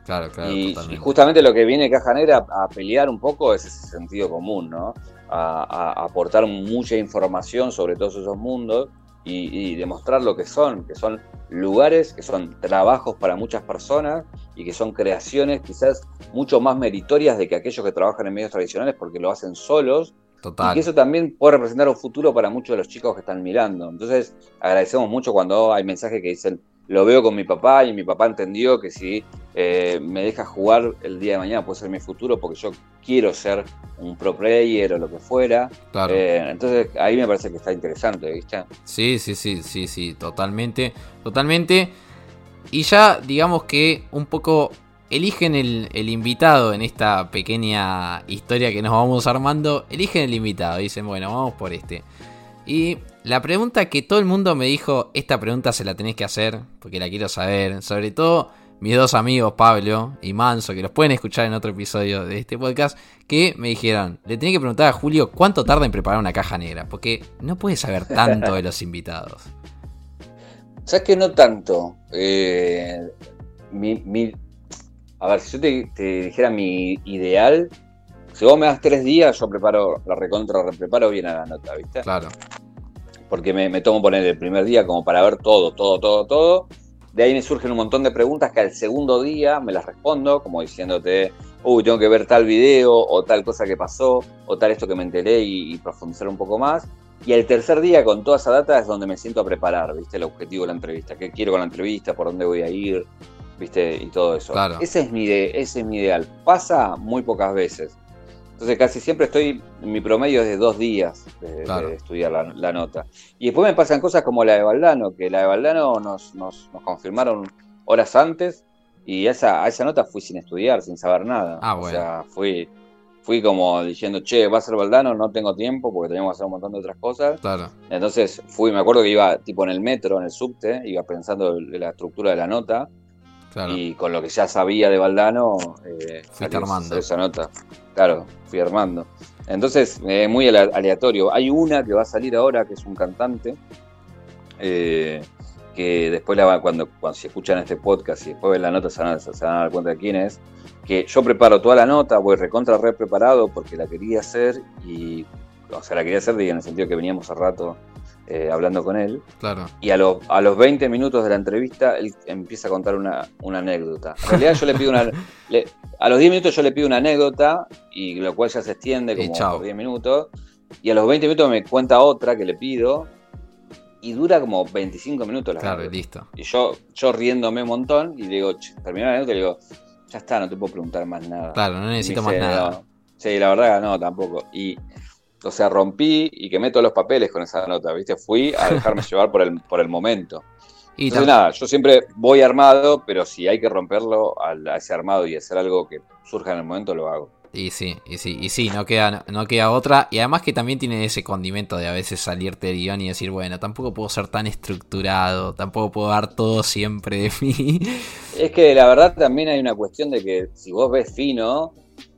S1: Claro, claro,
S2: y, justamente lo que viene Caja Negra a, pelear un poco es ese sentido común, ¿no? A, a, aportar mucha información sobre todos esos mundos y, demostrar lo que son, que son lugares, que son trabajos para muchas personas y que son creaciones quizás mucho más meritorias de que aquellos que trabajan en medios tradicionales porque lo hacen solos.
S1: Total.
S2: Y que eso también puede representar un futuro para muchos de los chicos que están mirando. Entonces agradecemos mucho cuando hay mensajes que dicen, lo veo con mi papá y mi papá entendió que si eh, me deja jugar el día de mañana puede ser mi futuro porque yo quiero ser un pro player o lo que fuera. Eh, entonces ahí me parece que está interesante, ¿viste?
S1: Sí, sí, sí, sí, sí, totalmente, totalmente. Y ya digamos que un poco eligen el, el, invitado en esta pequeña historia que nos vamos armando, eligen el invitado, dicen, bueno, vamos por este. Y la pregunta que todo el mundo me dijo, esta pregunta se la tenés que hacer, porque la quiero saber, sobre todo mis dos amigos, Pablo y Manso, que los pueden escuchar en otro episodio de este podcast, que me dijeron, le tenía que preguntar a Julio cuánto tarda en preparar una caja negra, porque no puede saber tanto de los invitados.
S2: ¿Sabes que no tanto? Eh, a ver, si yo te, dijera mi ideal, si vos me das tres días, yo preparo la recontra, preparo bien a la nota, ¿viste?
S1: Claro.
S2: Porque me, me tomo poner el primer día como para ver todo, todo, todo, todo de ahí me surgen un montón de preguntas que al segundo día me las respondo, como diciéndote, uy, tengo que ver tal video o tal cosa que pasó o tal esto que me enteré y, profundizar un poco más. Y el tercer día con toda esa data es donde me siento a preparar, ¿viste? El objetivo de la entrevista, qué quiero con la entrevista, por dónde voy a ir, ¿viste? Y todo eso. Ese, es mi ese es mi ideal. Pasa muy pocas veces. Entonces casi siempre estoy, mi promedio es de dos días de, estudiar la, nota. Y después me pasan cosas como la de Valdano, que la de Valdano nos, nos, confirmaron horas antes y esa, a esa nota fui sin estudiar, sin saber nada.
S1: Ah, bueno.
S2: O sea, fui, fui como diciendo, che, va a ser Valdano, no tengo tiempo porque teníamos que hacer un montón de otras cosas.
S1: Claro.
S2: Entonces fui, me acuerdo que iba tipo en el metro, en el subte, iba pensando en la estructura de la nota. Y con lo que ya sabía de Valdano,
S1: eh, armando.
S2: esa nota. Claro, fui armando. Entonces, eh, muy aleatorio. Hay una que va a salir ahora, que es un cantante, eh, que después la, cuando, cuando se escuchan este podcast y después ven la nota se van, a, dar cuenta de quién es. Que yo preparo toda la nota, voy recontra re preparado porque la quería hacer y, o sea, la quería hacer en el sentido que veníamos a rato eh, hablando con él.
S1: Claro.
S2: Y a, a los 20 minutos de la entrevista, él empieza a contar una, anécdota. En realidad, yo le pido una. a los 10 minutos, yo le pido una anécdota, y lo cual ya se extiende como por 10 minutos. Y a los 20 minutos me cuenta otra que le pido, y dura como 25 minutos la
S1: Claro, listo.
S2: Y yo, yo riéndome un montón, y digo, terminé la anécdota, y digo, ya está, no te puedo preguntar más nada.
S1: Claro, no necesito más nada.
S2: Sí, la verdad no, tampoco. Y o sea, rompí y quemé todos los papeles con esa nota, ¿viste? Fui a dejarme llevar por el, por el momento. Y Entonces, nada, yo siempre voy armado, pero si hay que romperlo a, ese armado y hacer algo que surja en el momento, lo hago.
S1: Y sí, y sí, y sí, no queda, no queda otra. Y además que también tiene ese condimento de a veces salirte del guion y decir, bueno, tampoco puedo ser tan estructurado, tampoco puedo dar todo siempre de mí.
S2: Es que la verdad también hay una cuestión de que si vos ves fino,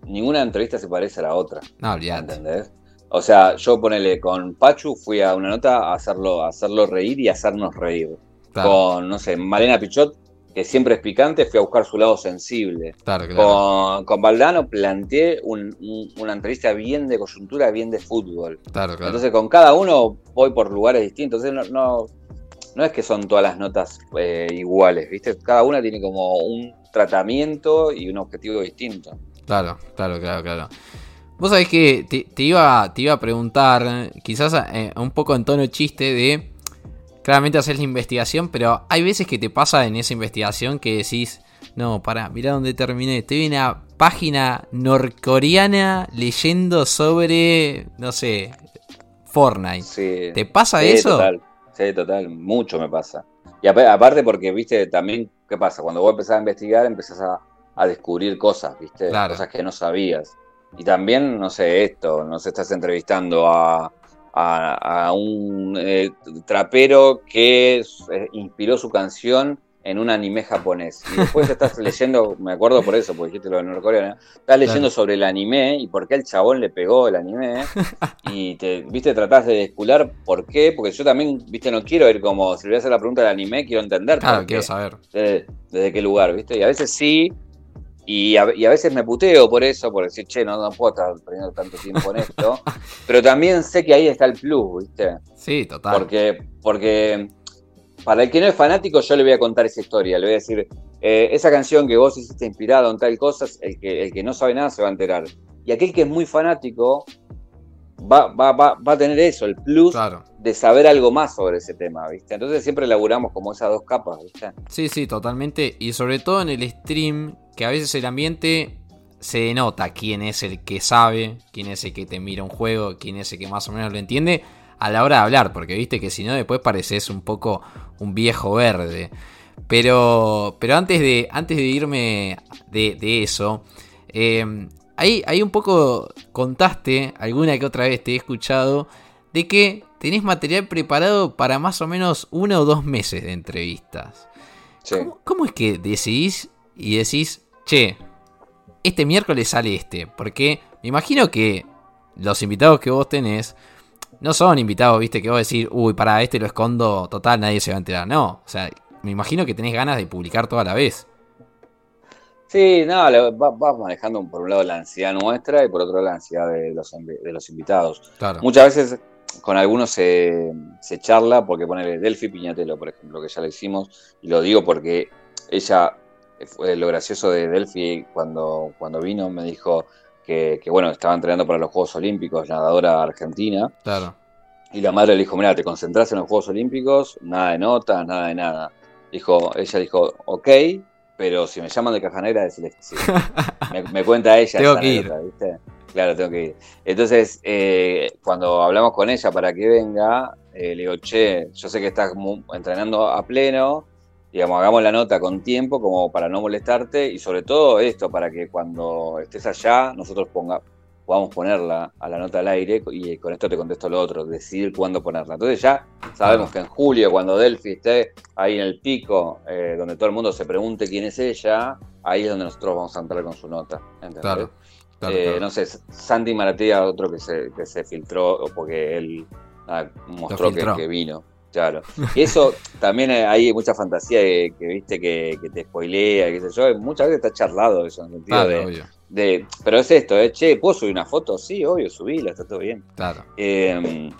S2: ninguna entrevista se parece a la otra.
S1: No, olvidate.
S2: ¿Entendés? O sea, yo ponele con Pachu, fui a una nota a hacerlo, hacerlo reír y hacernos reír. Con, no sé, Malena Pichot, que siempre es picante, fui a buscar su lado sensible.
S1: Claro,
S2: Con, con Valdano planteé una entrevista bien de coyuntura, bien de fútbol.
S1: Claro, claro.
S2: Entonces con cada uno voy por lugares distintos. Entonces no, no, es que son todas las notas eh, iguales, ¿viste? Cada una tiene como un tratamiento y un objetivo distinto.
S1: Claro, claro, claro, claro. Vos sabés que te, iba, te iba a preguntar, quizás eh, un poco en tono chiste, de claramente hacer la investigación, pero hay veces que te pasa en esa investigación que decís, no, para, mira dónde terminé. Estoy en una página norcoreana leyendo sobre, no sé, Fortnite. ¿Te pasa eso?
S2: Total, sí, total, mucho me pasa. Y aparte porque, viste, también, ¿qué pasa? Cuando vos empezás a investigar, empezás a, descubrir cosas, viste, cosas que no sabías. Y también, no sé, esto, no sé, estás entrevistando a, a, un eh, trapero que eh, inspiró su canción en un anime japonés. Y después estás leyendo, me acuerdo por eso, porque dijiste lo de norcoreano, estás leyendo sobre el anime y por qué el chabón le pegó el anime. y te, viste, tratás de descular por qué, porque yo también, viste, no quiero ir como, si le voy a hacer la pregunta del anime, quiero entender.
S1: Claro, quiero saber.
S2: desde qué lugar, viste. Y a veces sí, y a, veces me puteo por eso, por decir, che, no, no puedo estar perdiendo tanto tiempo en esto. pero también sé que ahí está el plus, ¿viste?
S1: Sí, total.
S2: Porque, porque para el que no es fanático, yo le voy a contar esa historia. Le voy a decir, eh, esa canción que vos hiciste inspirado en tal cosa, el que, el que no sabe nada se va a enterar. Y aquel que es muy fanático va, va, va, va a tener eso, el plus de saber algo más sobre ese tema, ¿viste? Entonces siempre elaboramos como esas dos capas, ¿viste?
S1: Sí, sí, totalmente. Y sobre todo en el stream, que a veces el ambiente se nota quién es el que sabe, quién es el que te mira un juego, quién es el que más o menos lo entiende a la hora de hablar, porque viste que si no después pareces un poco un viejo verde. Pero, pero antes, de, antes de irme de, eso, eh, ahí, ahí un poco contaste, alguna que otra vez te he escuchado, de que tenés material preparado para más o menos uno o dos meses de entrevistas. ¿Cómo, es que decidís y decís, che, este miércoles sale este? Porque me imagino que los invitados que vos tenés no son invitados, viste, que vos decís, uy, para este lo escondo, total, nadie se va a enterar. No, o sea, me imagino que tenés ganas de publicar toda la vez.
S2: Sí, no, vas manejando por un lado la ansiedad nuestra y por otro lado la ansiedad de los, de los invitados. Muchas veces con algunos se, charla, porque pone Delphi Piñatelo, por ejemplo, que ya lo hicimos, y lo digo porque ella, fue lo gracioso de Delphi cuando, cuando vino, me dijo que, bueno, estaba entrenando para los Juegos Olímpicos, nadadora argentina.
S1: Claro.
S2: Y la madre le dijo, mira, te concentras en los Juegos Olímpicos, nada de notas, nada de nada. Dijo, ella dijo, ok, pero si me llaman de caja negra, decirles que sí. me, cuenta ella.
S1: Tengo que ir.
S2: Claro, tengo que ir. Entonces, eh, cuando hablamos con ella para que venga, eh, le digo, che, yo sé que estás entrenando a pleno, digamos, hagamos la nota con tiempo como para no molestarte y sobre todo esto, para que cuando estés allá nosotros ponga, podamos ponerla a la nota al aire y con esto te contesto lo otro, decidir cuándo ponerla. Entonces ya sabemos que en julio, cuando Delphi esté ahí en el pico, eh, donde todo el mundo se pregunte quién es ella, ahí es donde nosotros vamos a entrar con su nota.
S1: Claro.
S2: Eh, no sé, Santi Maratea, otro que se, que se filtró porque él ah, mostró que, vino. Claro. Y eso también hay mucha fantasía que, viste que, te spoilea, qué sé yo. Muchas veces está charlado eso, en el sentido de, Pero es esto, ¿eh? Che, ¿puedo subir una foto? Sí, obvio, subíla, está todo bien.
S1: Claro.
S2: Em,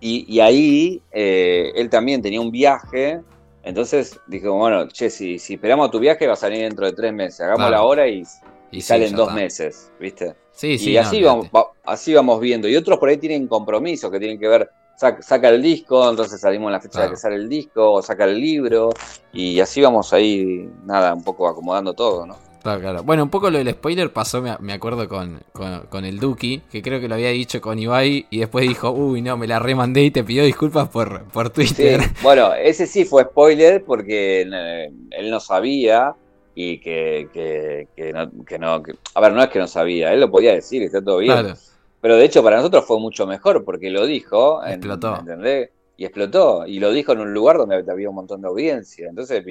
S2: y, ahí eh, él también tenía un viaje. Entonces dijo, bueno, che, si, si esperamos a tu viaje va a salir dentro de tres meses. Hagamos la hora y y salen dos meses, ¿viste?
S1: Sí, sí.
S2: Y así, vamos, así vamos viendo. Y otros por ahí tienen compromisos que tienen que ver, saca, el disco, entonces salimos en la fecha de que sale el disco, o saca el libro, y así vamos ahí, nada, un poco acomodando todo, ¿no?
S1: Claro, claro. Bueno, un poco lo del spoiler pasó, me, acuerdo, con, con, el Duki, que creo que lo había dicho con Ibai y después dijo, uy, no, me la remandé y te pidió disculpas por, por Twitter.
S2: Bueno, ese sí fue spoiler porque eh, él no sabía y que, que, que, no, que no a ver, no es que no sabía, él lo podía decir, está todo bien. Pero de hecho para nosotros fue mucho mejor porque lo dijo,
S1: explotó.
S2: ¿entendés? Y explotó, y lo dijo en un lugar donde había un montón de audiencia. Entonces,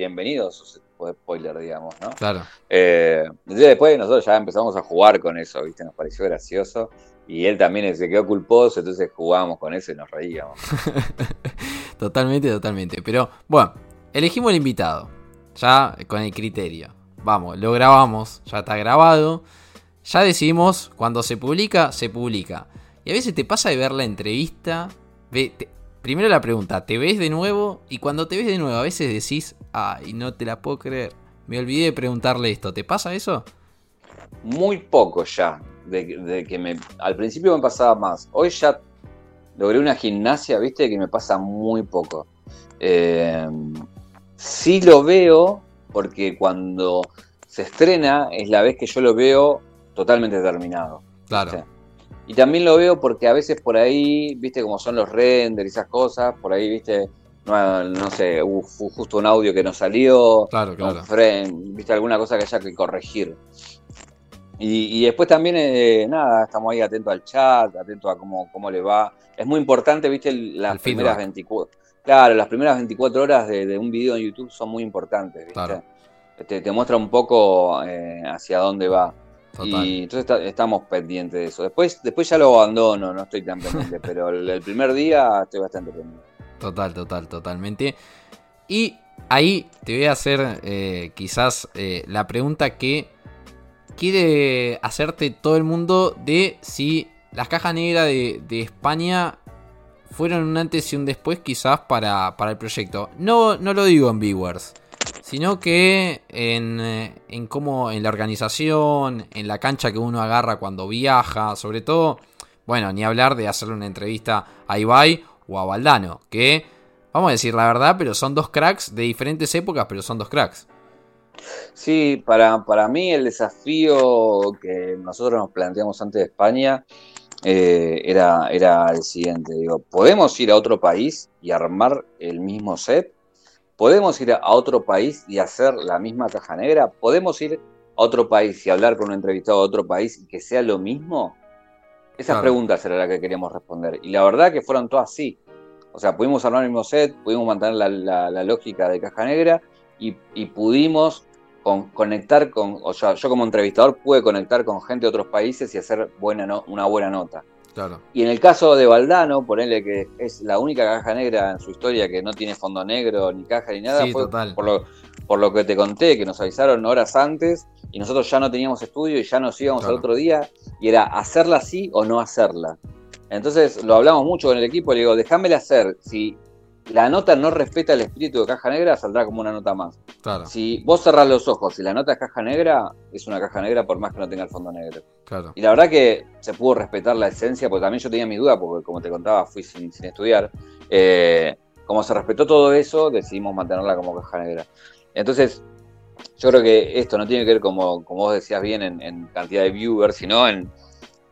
S2: spoiler, digamos, ¿no?
S1: Claro.
S2: Eh, entonces después nosotros ya empezamos a jugar con eso, ¿viste? Nos pareció gracioso. Y él también se quedó culposo, entonces jugábamos con eso y nos reíamos.
S1: totalmente, totalmente. Pero, bueno, elegimos el invitado ya con el criterio. Vamos, lo grabamos, ya está grabado. Ya decidimos, cuando se publica, se publica. Y a veces te pasa de ver la entrevista. Primero la pregunta, ¿te ves de nuevo? Y cuando te ves de nuevo, a veces decís, ay, no te la puedo creer. Me olvidé de preguntarle esto. ¿Te pasa eso?
S2: Muy poco ya. De, que me. Al principio me pasaba más. Hoy ya logré una gimnasia, viste, que me pasa muy poco. Eh, Sí lo veo porque cuando se estrena es la vez que yo lo veo totalmente terminado.
S1: Claro.
S2: Y también lo veo porque a veces por ahí, viste, como son los renders y esas cosas, por ahí, viste, no, sé, hubo justo un audio que no salió,
S1: claro, claro.
S2: viste, alguna cosa que haya que corregir. Y, después también, eh, nada, estamos ahí atentos al chat, atentos a cómo, cómo le va. Es muy importante, viste, las primeras 24 Claro, las primeras 24 horas de, un video en YouTube son muy importantes, ¿viste? Te, muestra un poco eh, hacia dónde va. Y entonces estamos pendientes de eso. Después, después ya lo abandono, no estoy tan pendiente, pero el, primer día estoy bastante pendiente.
S1: Total, total, totalmente. Y ahí te voy a hacer eh, quizás eh, la pregunta que quiere hacerte todo el mundo de si las cajas negras de, de España fueron un antes y un después quizás para, el proyecto. No, no lo digo en viewers, sino que en, eh, en cómo en la organización, en la cancha que uno agarra cuando viaja, sobre todo, bueno, ni hablar de hacerle una entrevista a Ibai o a Valdano, que vamos a decir la verdad, pero son dos cracks de diferentes épocas, pero son dos cracks.
S2: Sí, para, para mí el desafío que nosotros nos planteamos antes de España eh, era, era el siguiente. Digo, ¿podemos ir a otro país y armar el mismo set? ¿Podemos ir a otro país y hacer la misma caja negra? ¿Podemos ir a otro país y hablar con un entrevistado de otro país y que sea lo mismo? Esas preguntas eran las que queríamos responder. Y la verdad que fueron todas sí. O sea, pudimos armar el mismo set, pudimos mantener la, lógica de Caja Negra y, pudimos conectar con, o sea, yo como entrevistador pude conectar con gente de otros países y hacer buena una buena nota.
S1: Claro.
S2: Y en el caso de Valdano, ponerle que es la única caja negra en su historia que no tiene fondo negro, ni caja, ni nada, fue Por, lo, por lo que te conté, que nos avisaron horas antes y nosotros ya no teníamos estudio y ya nos íbamos al otro día y era hacerla así o no hacerla. Entonces lo hablamos mucho con el equipo, le digo, déjamela hacer, si la nota no respeta el espíritu de caja negra, saldrá como una nota más.
S1: Claro.
S2: Si vos cerrás los ojos y la nota es caja negra, es una caja negra por más que no tenga el fondo negro.
S1: Claro.
S2: Y la verdad que se pudo respetar la esencia, porque también yo tenía mi duda, porque como te contaba, fui sin, estudiar. Eh, como se respetó todo eso, decidimos mantenerla como caja negra. Entonces, yo creo que esto no tiene que ver, como, como vos decías bien, en, cantidad de viewers, sino en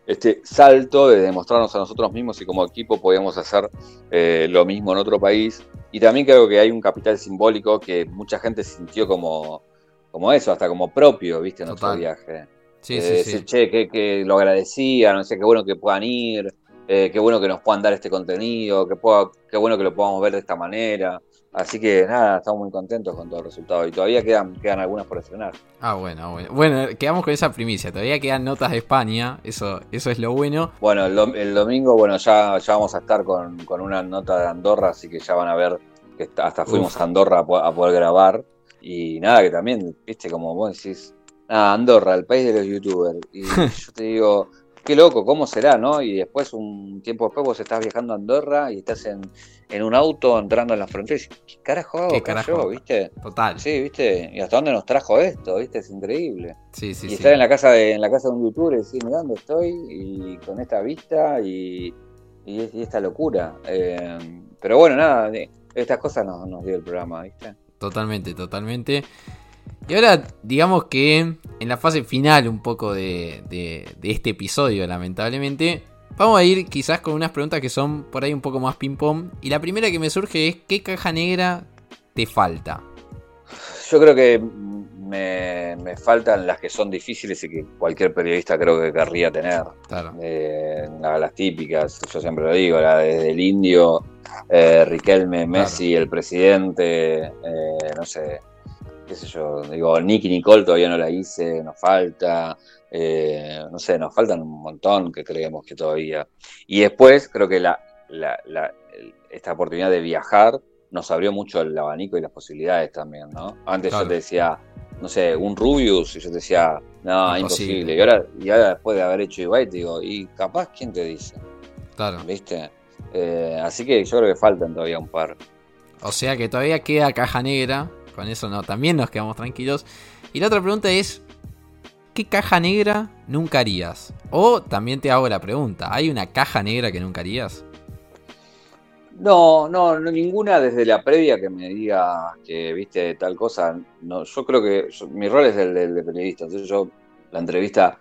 S2: este salto de demostrarnos a nosotros mismos y como equipo podíamos hacer eh, lo mismo en otro país. Y también creo que hay un capital simbólico que mucha gente sintió como, como eso, hasta como propio, viste, en nuestro viaje.
S1: Sí, sí, sí.
S2: Che, que, lo agradecía, no sé, qué bueno que puedan ir, eh, qué bueno que nos puedan dar este contenido, qué, pueda, qué bueno que lo podamos ver de esta manera. Así que nada, estamos muy contentos con todo el resultado y todavía quedan, quedan algunas por estrenar.
S1: Ah, bueno, bueno. Bueno, quedamos con esa primicia. Todavía quedan notas de España, eso, eso es lo bueno.
S2: Bueno, el, domingo, bueno, ya, ya vamos a estar con, una nota de Andorra, así que ya van a ver que hasta fuimos a Andorra a, poder grabar. Y nada, que también, viste, como vos decís, nada, Andorra, el país de los youtubers. Y yo te digo, qué loco, ¿cómo será, no? Y después, un tiempo después, vos estás viajando a Andorra y estás en, un auto entrando en la frontera y ¿qué carajo hago? ¿Qué carajo? ¿Viste?
S1: Total.
S2: Sí, ¿viste? ¿Y hasta dónde nos trajo esto? ¿Viste? Es increíble.
S1: Sí, sí,
S2: y estar en la casa de, en la casa de un youtuber y decir, mira dónde estoy, y con esta vista y, esta locura. Eh, pero bueno, nada, estas cosas nos, nos dio el programa, ¿viste?
S1: Totalmente, totalmente. Y ahora, digamos que en la fase final un poco de, este episodio, lamentablemente, vamos a ir quizás con unas preguntas que son por ahí un poco más ping-pong. Y la primera que me surge es, ¿qué caja negra te falta?
S2: Yo creo que me, faltan las que son difíciles y que cualquier periodista creo que querría tener.
S1: Claro.
S2: Eh, las típicas, yo siempre lo digo, la desde el indio, eh, Riquelme, Messi, el presidente, eh, no sé, qué sé yo, digo, Nicky Nicole todavía no la hice, nos falta, eh, no sé, nos faltan un montón que creemos que todavía. Y después creo que la, esta oportunidad de viajar nos abrió mucho el abanico y las posibilidades también, ¿no? Antes yo te decía, no sé, un Rubius, y yo te decía, no, imposible. Y ahora, y ahora después de haber hecho igual, te digo, ¿y capaz quién te dice?
S1: Claro.
S2: ¿Viste? Eh, así que yo creo que faltan todavía un par.
S1: O sea que todavía queda caja negra con eso no, también nos quedamos tranquilos. Y la otra pregunta es, ¿qué caja negra nunca harías? O también te hago la pregunta, ¿hay una caja negra que nunca harías?
S2: No, no, ninguna desde la previa que me diga que viste tal cosa. No, yo creo que mi rol es el del periodista, entonces yo la entrevista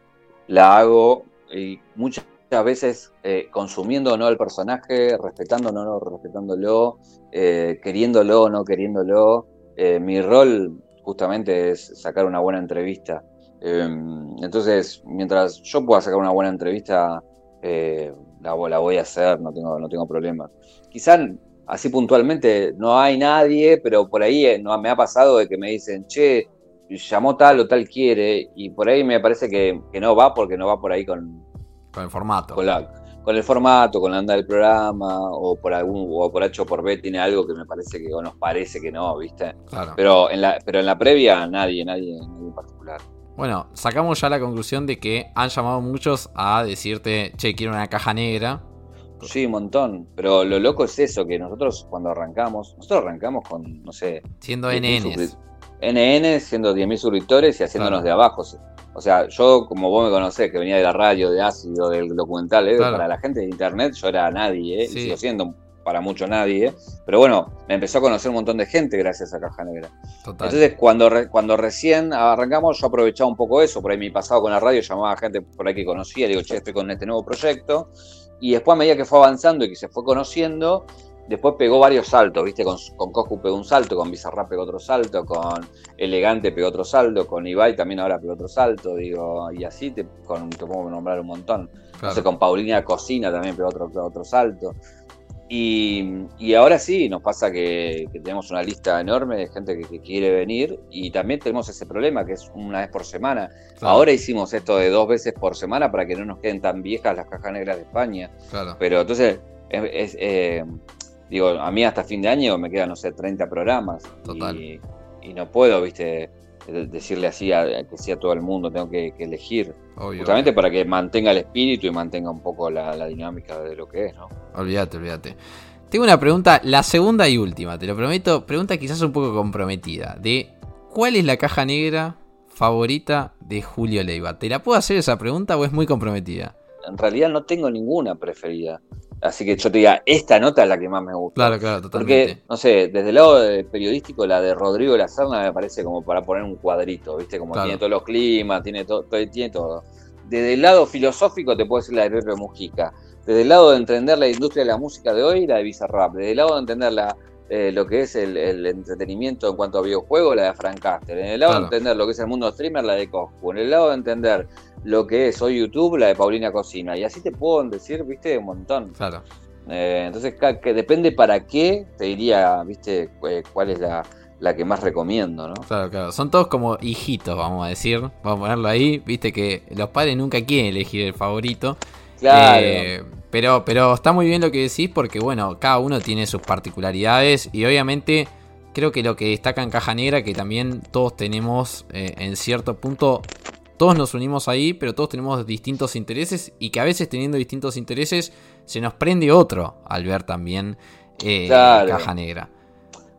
S2: la hago y muchas veces eh, consumiendo o no el personaje, respetando o no respetándolo, eh, queriéndolo o no queriéndolo. Eh, mi rol justamente es sacar una buena entrevista. Em, entonces, mientras yo pueda sacar una buena entrevista, eh, la, voy a hacer, no tengo, no tengo problema. Quizás así puntualmente no hay nadie, pero por ahí eh, no, me ha pasado de que me dicen, che, llamó tal o tal quiere, y por ahí me parece que, no va porque no va por ahí con,
S1: con el formato.
S2: Con la, con el formato, con la anda del programa, o por algún, o por H o por B tiene algo que me parece que, o nos parece que no, ¿viste?
S1: Claro.
S2: Pero en la, pero en la previa nadie, nadie, en particular.
S1: Bueno, sacamos ya la conclusión de que han llamado muchos a decirte, che, quiero una caja negra.
S2: Sí, un montón. Pero lo loco es eso, que nosotros cuando arrancamos, nosotros arrancamos con, no sé...
S1: Siendo NN.
S2: NN, siendo 10.000 suscriptores y haciéndonos de abajo. O sea, yo, como vos me conocés, que venía de la radio, de ácido, del documental, ¿eh? para la gente de internet yo era nadie, ¿eh? sigo siendo para mucho nadie. Pero bueno, me empezó a conocer un montón de gente gracias a Caja Negra. Entonces, cuando, cuando recién arrancamos, yo aprovechaba un poco eso. Por ahí mi pasado con la radio llamaba a gente por ahí que conocía, digo, che, estoy con este nuevo proyecto. Y después, a medida que fue avanzando y que se fue conociendo, después pegó varios saltos, ¿viste? Con, con Coscu pegó un salto, con Bizarrap pegó otro salto, con Elegante pegó otro salto, con Ibai también ahora pegó otro salto, digo, y así te, con, te puedo nombrar un montón. No sé, con Paulina Cocina también pegó otro, otro salto. Y, ahora sí, nos pasa que, tenemos una lista enorme de gente que, quiere venir y también tenemos ese problema que es una vez por semana. Ahora hicimos esto de dos veces por semana para que no nos queden tan viejas las cajas negras de España. Pero entonces, eh, digo, a mí hasta fin de año me quedan, no sé, 30 programas. Y, y no puedo, viste, decirle así a, que sea todo el mundo, tengo que, elegir. justamente para que mantenga el espíritu y mantenga un poco la, dinámica de lo que es, ¿no?
S1: Olvídate, olvídate. Tengo una pregunta, la segunda y última, te lo prometo, pregunta quizás un poco comprometida, de ¿cuál es la caja negra favorita de Julio Leiva? ¿Te la puedo hacer esa pregunta o es muy comprometida?
S2: En realidad no tengo ninguna preferida. Así que yo te diga, esta nota es la que más me gusta.
S1: Claro, claro, totalmente.
S2: Porque, no sé, desde el lado periodístico, la de Rodrigo La Serna me parece como para poner un cuadrito, ¿viste? Como tiene todos los climas, tiene, todo tiene todo. Desde el lado filosófico te puedo decir la de Pepe Mujica. Desde el lado de entender la industria de la música de hoy, la de Bizarrap. Desde el lado de entender la, eh, lo que es el, entretenimiento en cuanto a videojuegos, la de Frank Caster. En el lado de entender lo que es el mundo streamer, la de Coscu. En el lado de entender lo que es hoy YouTube, la de Paulina Cocina. Y así te puedo decir, viste, un montón.
S1: Claro.
S2: Eh, entonces, que depende para qué, te diría, viste, cuál es la, que más recomiendo, ¿no?
S1: Claro, claro. Son todos como hijitos, vamos a decir. Vamos a ponerlo ahí. Viste que los padres nunca quieren elegir el favorito.
S2: Claro. Eh,
S1: pero, pero está muy bien lo que decís porque, bueno, cada uno tiene sus particularidades y obviamente creo que lo que destaca en Caja Negra, que también todos tenemos eh, en cierto punto todos nos unimos ahí, pero todos tenemos distintos intereses y que a veces teniendo distintos intereses se nos prende otro al ver también eh, Caja Negra.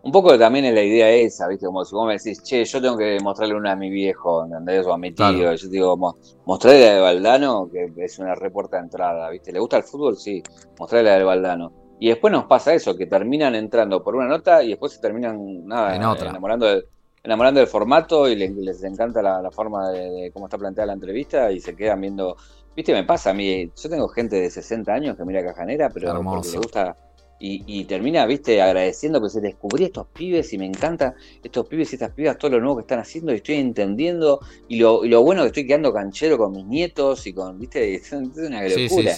S2: Un poco también es la idea esa, ¿viste? Como si vos me decís, che, yo tengo que mostrarle una a mi viejo, ¿entendés? O a mi tío. Yo digo, mostrarle la de Valdano, que es una reporta de entrada, ¿viste? ¿Le gusta el fútbol? Sí, mostrarle la de Valdano. Y después nos pasa eso, que terminan entrando por una nota y después se terminan nada, enamorando de, enamorando del formato y les, encanta la, forma de, cómo está planteada la entrevista y se quedan viendo. Viste, me pasa a mí, yo tengo gente de 60 años que mira Cajanera, pero porque le gusta. Y, termina, viste, agradeciendo que se descubrí estos pibes y me encanta estos pibes y estas pibas, todo lo nuevo que están haciendo y estoy entendiendo. Y lo, y lo bueno que estoy quedando canchero con mis nietos y con, viste, es una locura.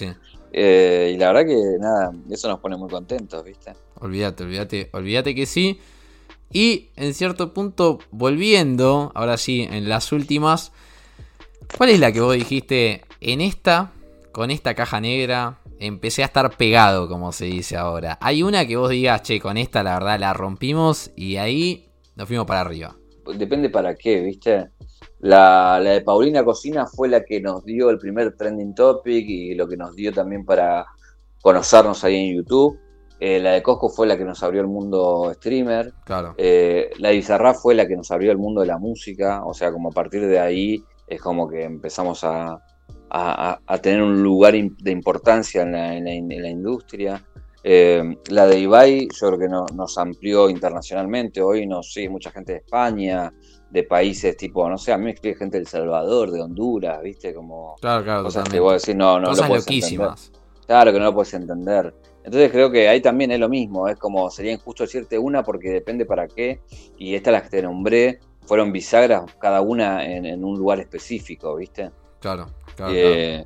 S2: Eh, y la verdad que nada, eso nos pone muy contentos, viste.
S1: Olvídate, olvídate, olvídate que sí. Y en cierto punto, volviendo, ahora sí, en las últimas, ¿cuál es la que vos dijiste en esta, con esta caja negra? Empecé a estar pegado, como se dice ahora. Hay una que vos digas, che, con esta la verdad la rompimos y ahí nos fuimos para arriba.
S2: Depende para qué, ¿viste? La, la de Paulina Cocina fue la que nos dio el primer trending topic y lo que nos dio también para conocernos ahí en YouTube. Eh, la de Cosco fue la que nos abrió el mundo streamer.
S1: Claro.
S2: Eh, la de Bizarra fue la que nos abrió el mundo de la música. O sea, como a partir de ahí es como que empezamos a, tener un lugar de importancia en la, industria. Eh, la de Ibai, yo creo que nos amplió internacionalmente. Hoy nos sigue mucha gente de España, de países tipo, no sé, a mí me escribe gente de El Salvador, de Honduras, ¿viste? Como
S1: claro, claro,
S2: cosas que vos decís, no, no
S1: lo loquísimas.
S2: Claro que no lo puedes entender. Entonces creo que ahí también es lo mismo, es como sería injusto decirte una porque depende para qué, y estas las que te nombré fueron bisagras cada una en, un lugar específico, ¿viste?
S1: Claro, claro.
S2: Eh,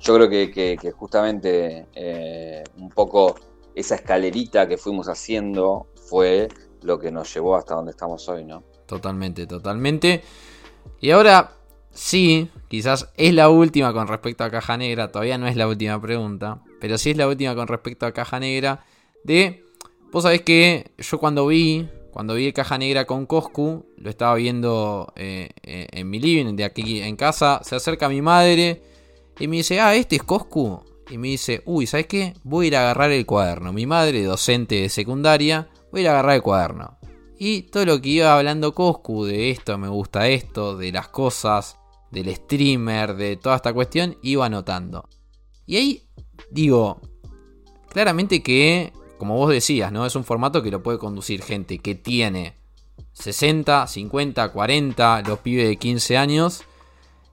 S2: yo creo que, justamente eh, un poco esa escalerita que fuimos haciendo fue lo que nos llevó hasta donde estamos hoy, ¿no?
S1: Totalmente, totalmente. Y ahora sí, quizás es la última con respecto a Caja Negra, todavía no es la última pregunta, pero sí es la última con respecto a Caja Negra. De, vos sabés que yo cuando vi, cuando vi Caja Negra con Coscu, lo estaba viendo eh, eh, en mi living, de aquí en casa, se acerca mi madre y me dice, ah, este es Coscu. Y me dice, uy, ¿sabes qué? Voy a ir a agarrar el cuaderno. Mi madre, docente de secundaria, voy a ir a agarrar el cuaderno. Y todo lo que iba hablando Coscu, de esto, me gusta esto, de las cosas, del streamer, de toda esta cuestión, iba anotando. Y ahí digo, claramente que, como vos decías, ¿no? Es un formato que lo puede conducir gente que tiene 60, 50, 40, los pibes de 15 años.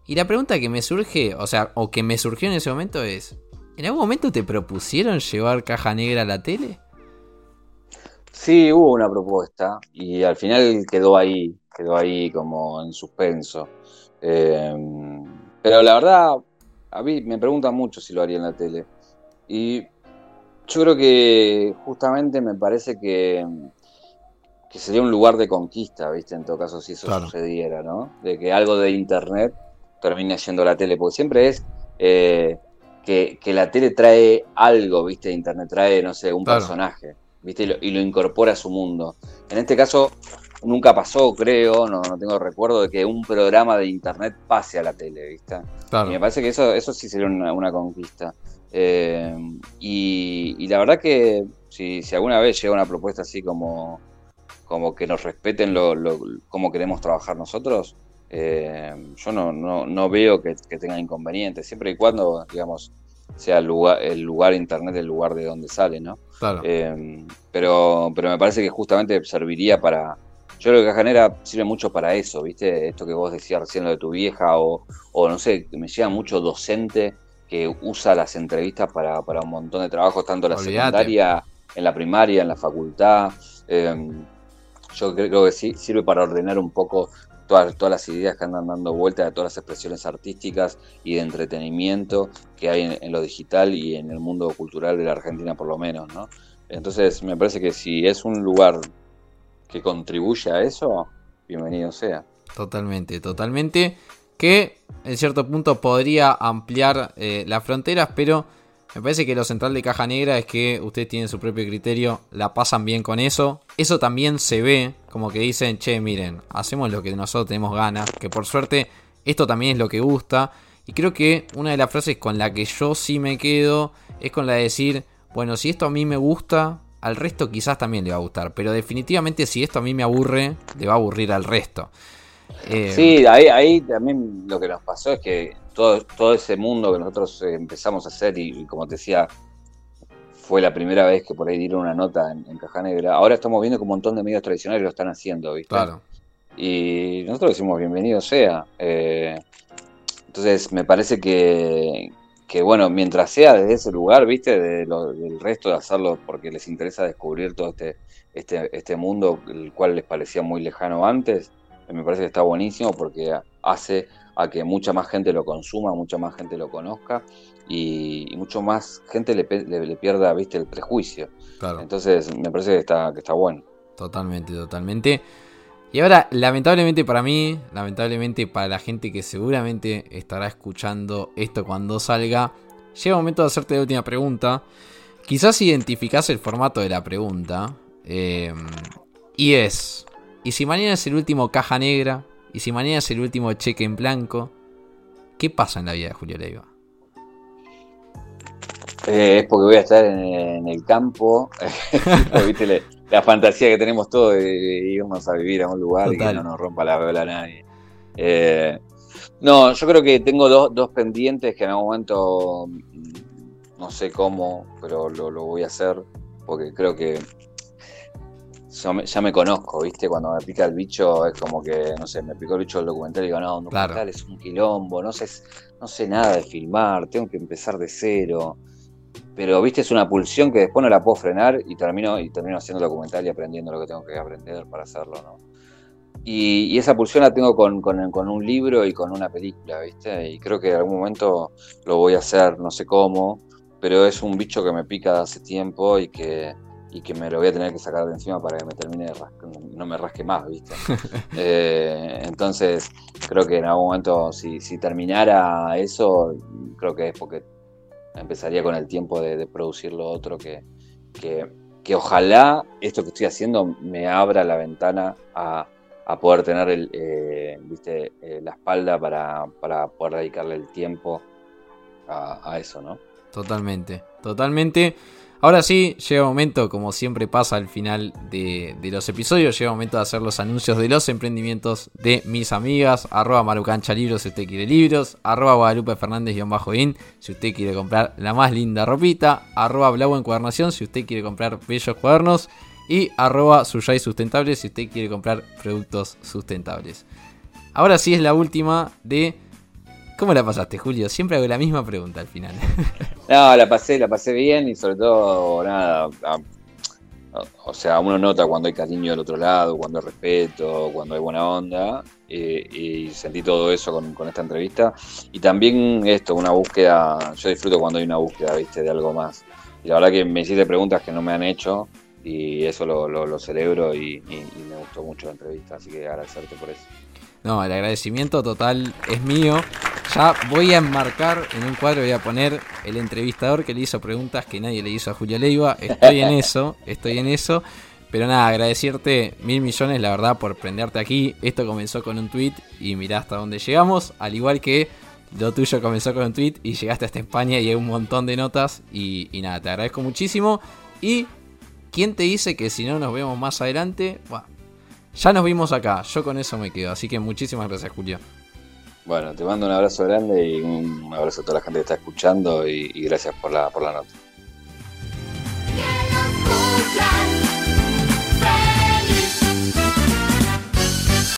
S1: Y la pregunta que me surge, o sea, o que me surgió en ese momento es, ¿en algún momento te propusieron llevar caja negra a la tele?
S2: Sí, hubo una propuesta y al final quedó ahí, quedó ahí como en suspenso. Eh, pero la verdad, a mí me preguntan mucho si lo haría en la tele. Y yo creo que justamente me parece que, que sería un lugar de conquista, ¿viste? En todo caso, si eso sucediera, ¿no? De que algo de internet termine yendo a la tele, porque siempre es eh, que, la tele trae algo, ¿viste? Internet trae, no sé, un personaje. ¿viste? Y lo, incorpora a su mundo. En este caso, nunca pasó, creo, no, no tengo recuerdo de que un programa de internet pase a la tele, ¿viste? Y me parece que eso, eso sí sería una, conquista. Eh, y, la verdad que si, si, alguna vez llega una propuesta así como, como que nos respeten lo, lo cómo queremos trabajar nosotros, eh, yo no, no, no veo que, que tenga inconvenientes, siempre y cuando, digamos, sea el lugar, el lugar internet el lugar de donde sale, ¿no? Claro. Eh, pero, pero me parece que justamente serviría para. Yo creo que Cajanera sirve mucho para eso, ¿viste? Esto que vos decías recién, lo de tu vieja, o, o no sé, me llega mucho docente que usa las entrevistas para, un montón de trabajos, tanto en la secundaria, en la primaria, en la facultad. Eh, yo creo que sí, sirve para ordenar un poco todas, las ideas que andan dando vuelta de todas las expresiones artísticas y de entretenimiento que hay en, lo digital y en el mundo cultural de la Argentina por lo menos, ¿no? Entonces me parece que si es un lugar que contribuye a eso, bienvenido sea.
S1: Totalmente, totalmente. Que en cierto punto podría ampliar eh, las fronteras, pero me parece que lo central de Caja Negra es que ustedes tienen su propio criterio, la pasan bien con eso. Eso también se ve, como que dicen, che, miren, hacemos lo que nosotros tenemos ganas, que por suerte esto también es lo que gusta. Y creo que una de las frases con la que yo sí me quedo es con la de decir, bueno, si esto a mí me gusta, al resto quizás también le va a gustar. Pero definitivamente si esto a mí me aburre, le va a aburrir al resto.
S2: Eh, sí, ahí, ahí también lo que nos pasó es que todo, todo ese mundo que nosotros eh, empezamos a hacer y, como te decía, fue la primera vez que por ahí dieron una nota en, Caja Negra. Ahora estamos viendo que un montón de medios tradicionales lo están haciendo, ¿viste? Claro. Y nosotros decimos bienvenido sea. Eh, entonces me parece que, que, bueno, mientras sea desde ese lugar, ¿viste? De del resto de hacerlo porque les interesa descubrir todo este, este, este mundo, el cual les parecía muy lejano antes, me parece que está buenísimo porque hace a que mucha más gente lo consuma, mucha más gente lo conozca y, mucho más gente le, pierda viste el prejuicio. Entonces me parece que está, que está bueno.
S1: Totalmente, totalmente. Y ahora, lamentablemente para mí, lamentablemente para la gente que seguramente estará escuchando esto cuando salga, llega el momento de hacerte la última pregunta. Quizás identificás el formato de la pregunta. Eh, y es, ¿y si mañana es el último caja negra? Y si mañana es el último cheque en blanco, ¿qué pasa en la vida de Julio Leiva?
S2: Eh, es porque voy a estar en, el campo. ¿Viste la, fantasía que tenemos todos de, irnos a vivir a un lugar y que no nos rompa la vela nadie. Eh, no, yo creo que tengo dos, pendientes que en algún momento mm, no sé cómo, pero lo voy a hacer porque creo que ya me conozco, ¿viste? Cuando me pica el bicho es como que, no sé, me picó el bicho del documental y digo, no, un documental es un quilombo, no sé, no sé nada de filmar, tengo que empezar de cero. Pero, viste, es una pulsión que después no la puedo frenar y termino, y termino haciendo el documental y aprendiendo lo que tengo que aprender para hacerlo, ¿no? Y, esa pulsión la tengo con, con, un libro y con una película, ¿viste? Y creo que en algún momento lo voy a hacer, no sé cómo, pero es un bicho que me pica hace tiempo y que, y que me lo voy a tener que sacar de encima para que me termine de no me rasque más, ¿viste? Eh, entonces, creo que en algún momento, si, terminara eso, creo que es porque empezaría con el tiempo de, producir lo otro que, que, ojalá esto que estoy haciendo me abra la ventana a, poder tener el, eh, ¿viste? Eh, la espalda para, poder dedicarle el tiempo a, a eso, ¿no?
S1: Totalmente, totalmente. Ahora sí, llega el momento, como siempre pasa al final de, los episodios, llega momento de hacer los anuncios de los emprendimientos de mis amigas, arroba marucancha libros si usted quiere libros, arroba guadalupe fernández-in si usted quiere comprar la más linda ropita, arroba blau encuadernación si usted quiere comprar bellos cuadernos y arroba suyay sustentable si usted quiere comprar productos sustentables. Ahora sí es la última de ¿Cómo la pasaste, Julio? Siempre hago la misma pregunta al final.
S2: no, la pasé, la pasé bien y sobre todo, nada, o sea, uno nota cuando hay cariño del otro lado, cuando hay respeto, cuando hay buena onda, eh, y sentí todo eso con, esta entrevista. Y también esto, una búsqueda, yo disfruto cuando hay una búsqueda, viste, de algo más. Y la verdad que me hiciste preguntas que no me han hecho, y eso lo, celebro y, me gustó mucho la entrevista, así que agradecerte por eso.
S1: No, el agradecimiento total es mío. Ya voy a enmarcar en un cuadro, voy a poner el entrevistador que le hizo preguntas que nadie le hizo a Julia Leiva. Estoy en eso, estoy en eso. Pero nada, agradecerte mil millones, la verdad, por prenderte aquí. Esto comenzó con un tweet y mirá hasta dónde llegamos. Al igual que lo tuyo comenzó con un tweet y llegaste hasta España y hay un montón de notas. Y, y nada, te agradezco muchísimo. Y ¿quién te dice que si no nos vemos más adelante? Ya nos vimos acá, yo con eso me quedo, así que muchísimas gracias, Julio.
S2: Bueno, te mando un abrazo grande y un abrazo a toda la gente que está escuchando y, gracias por la, por la nota.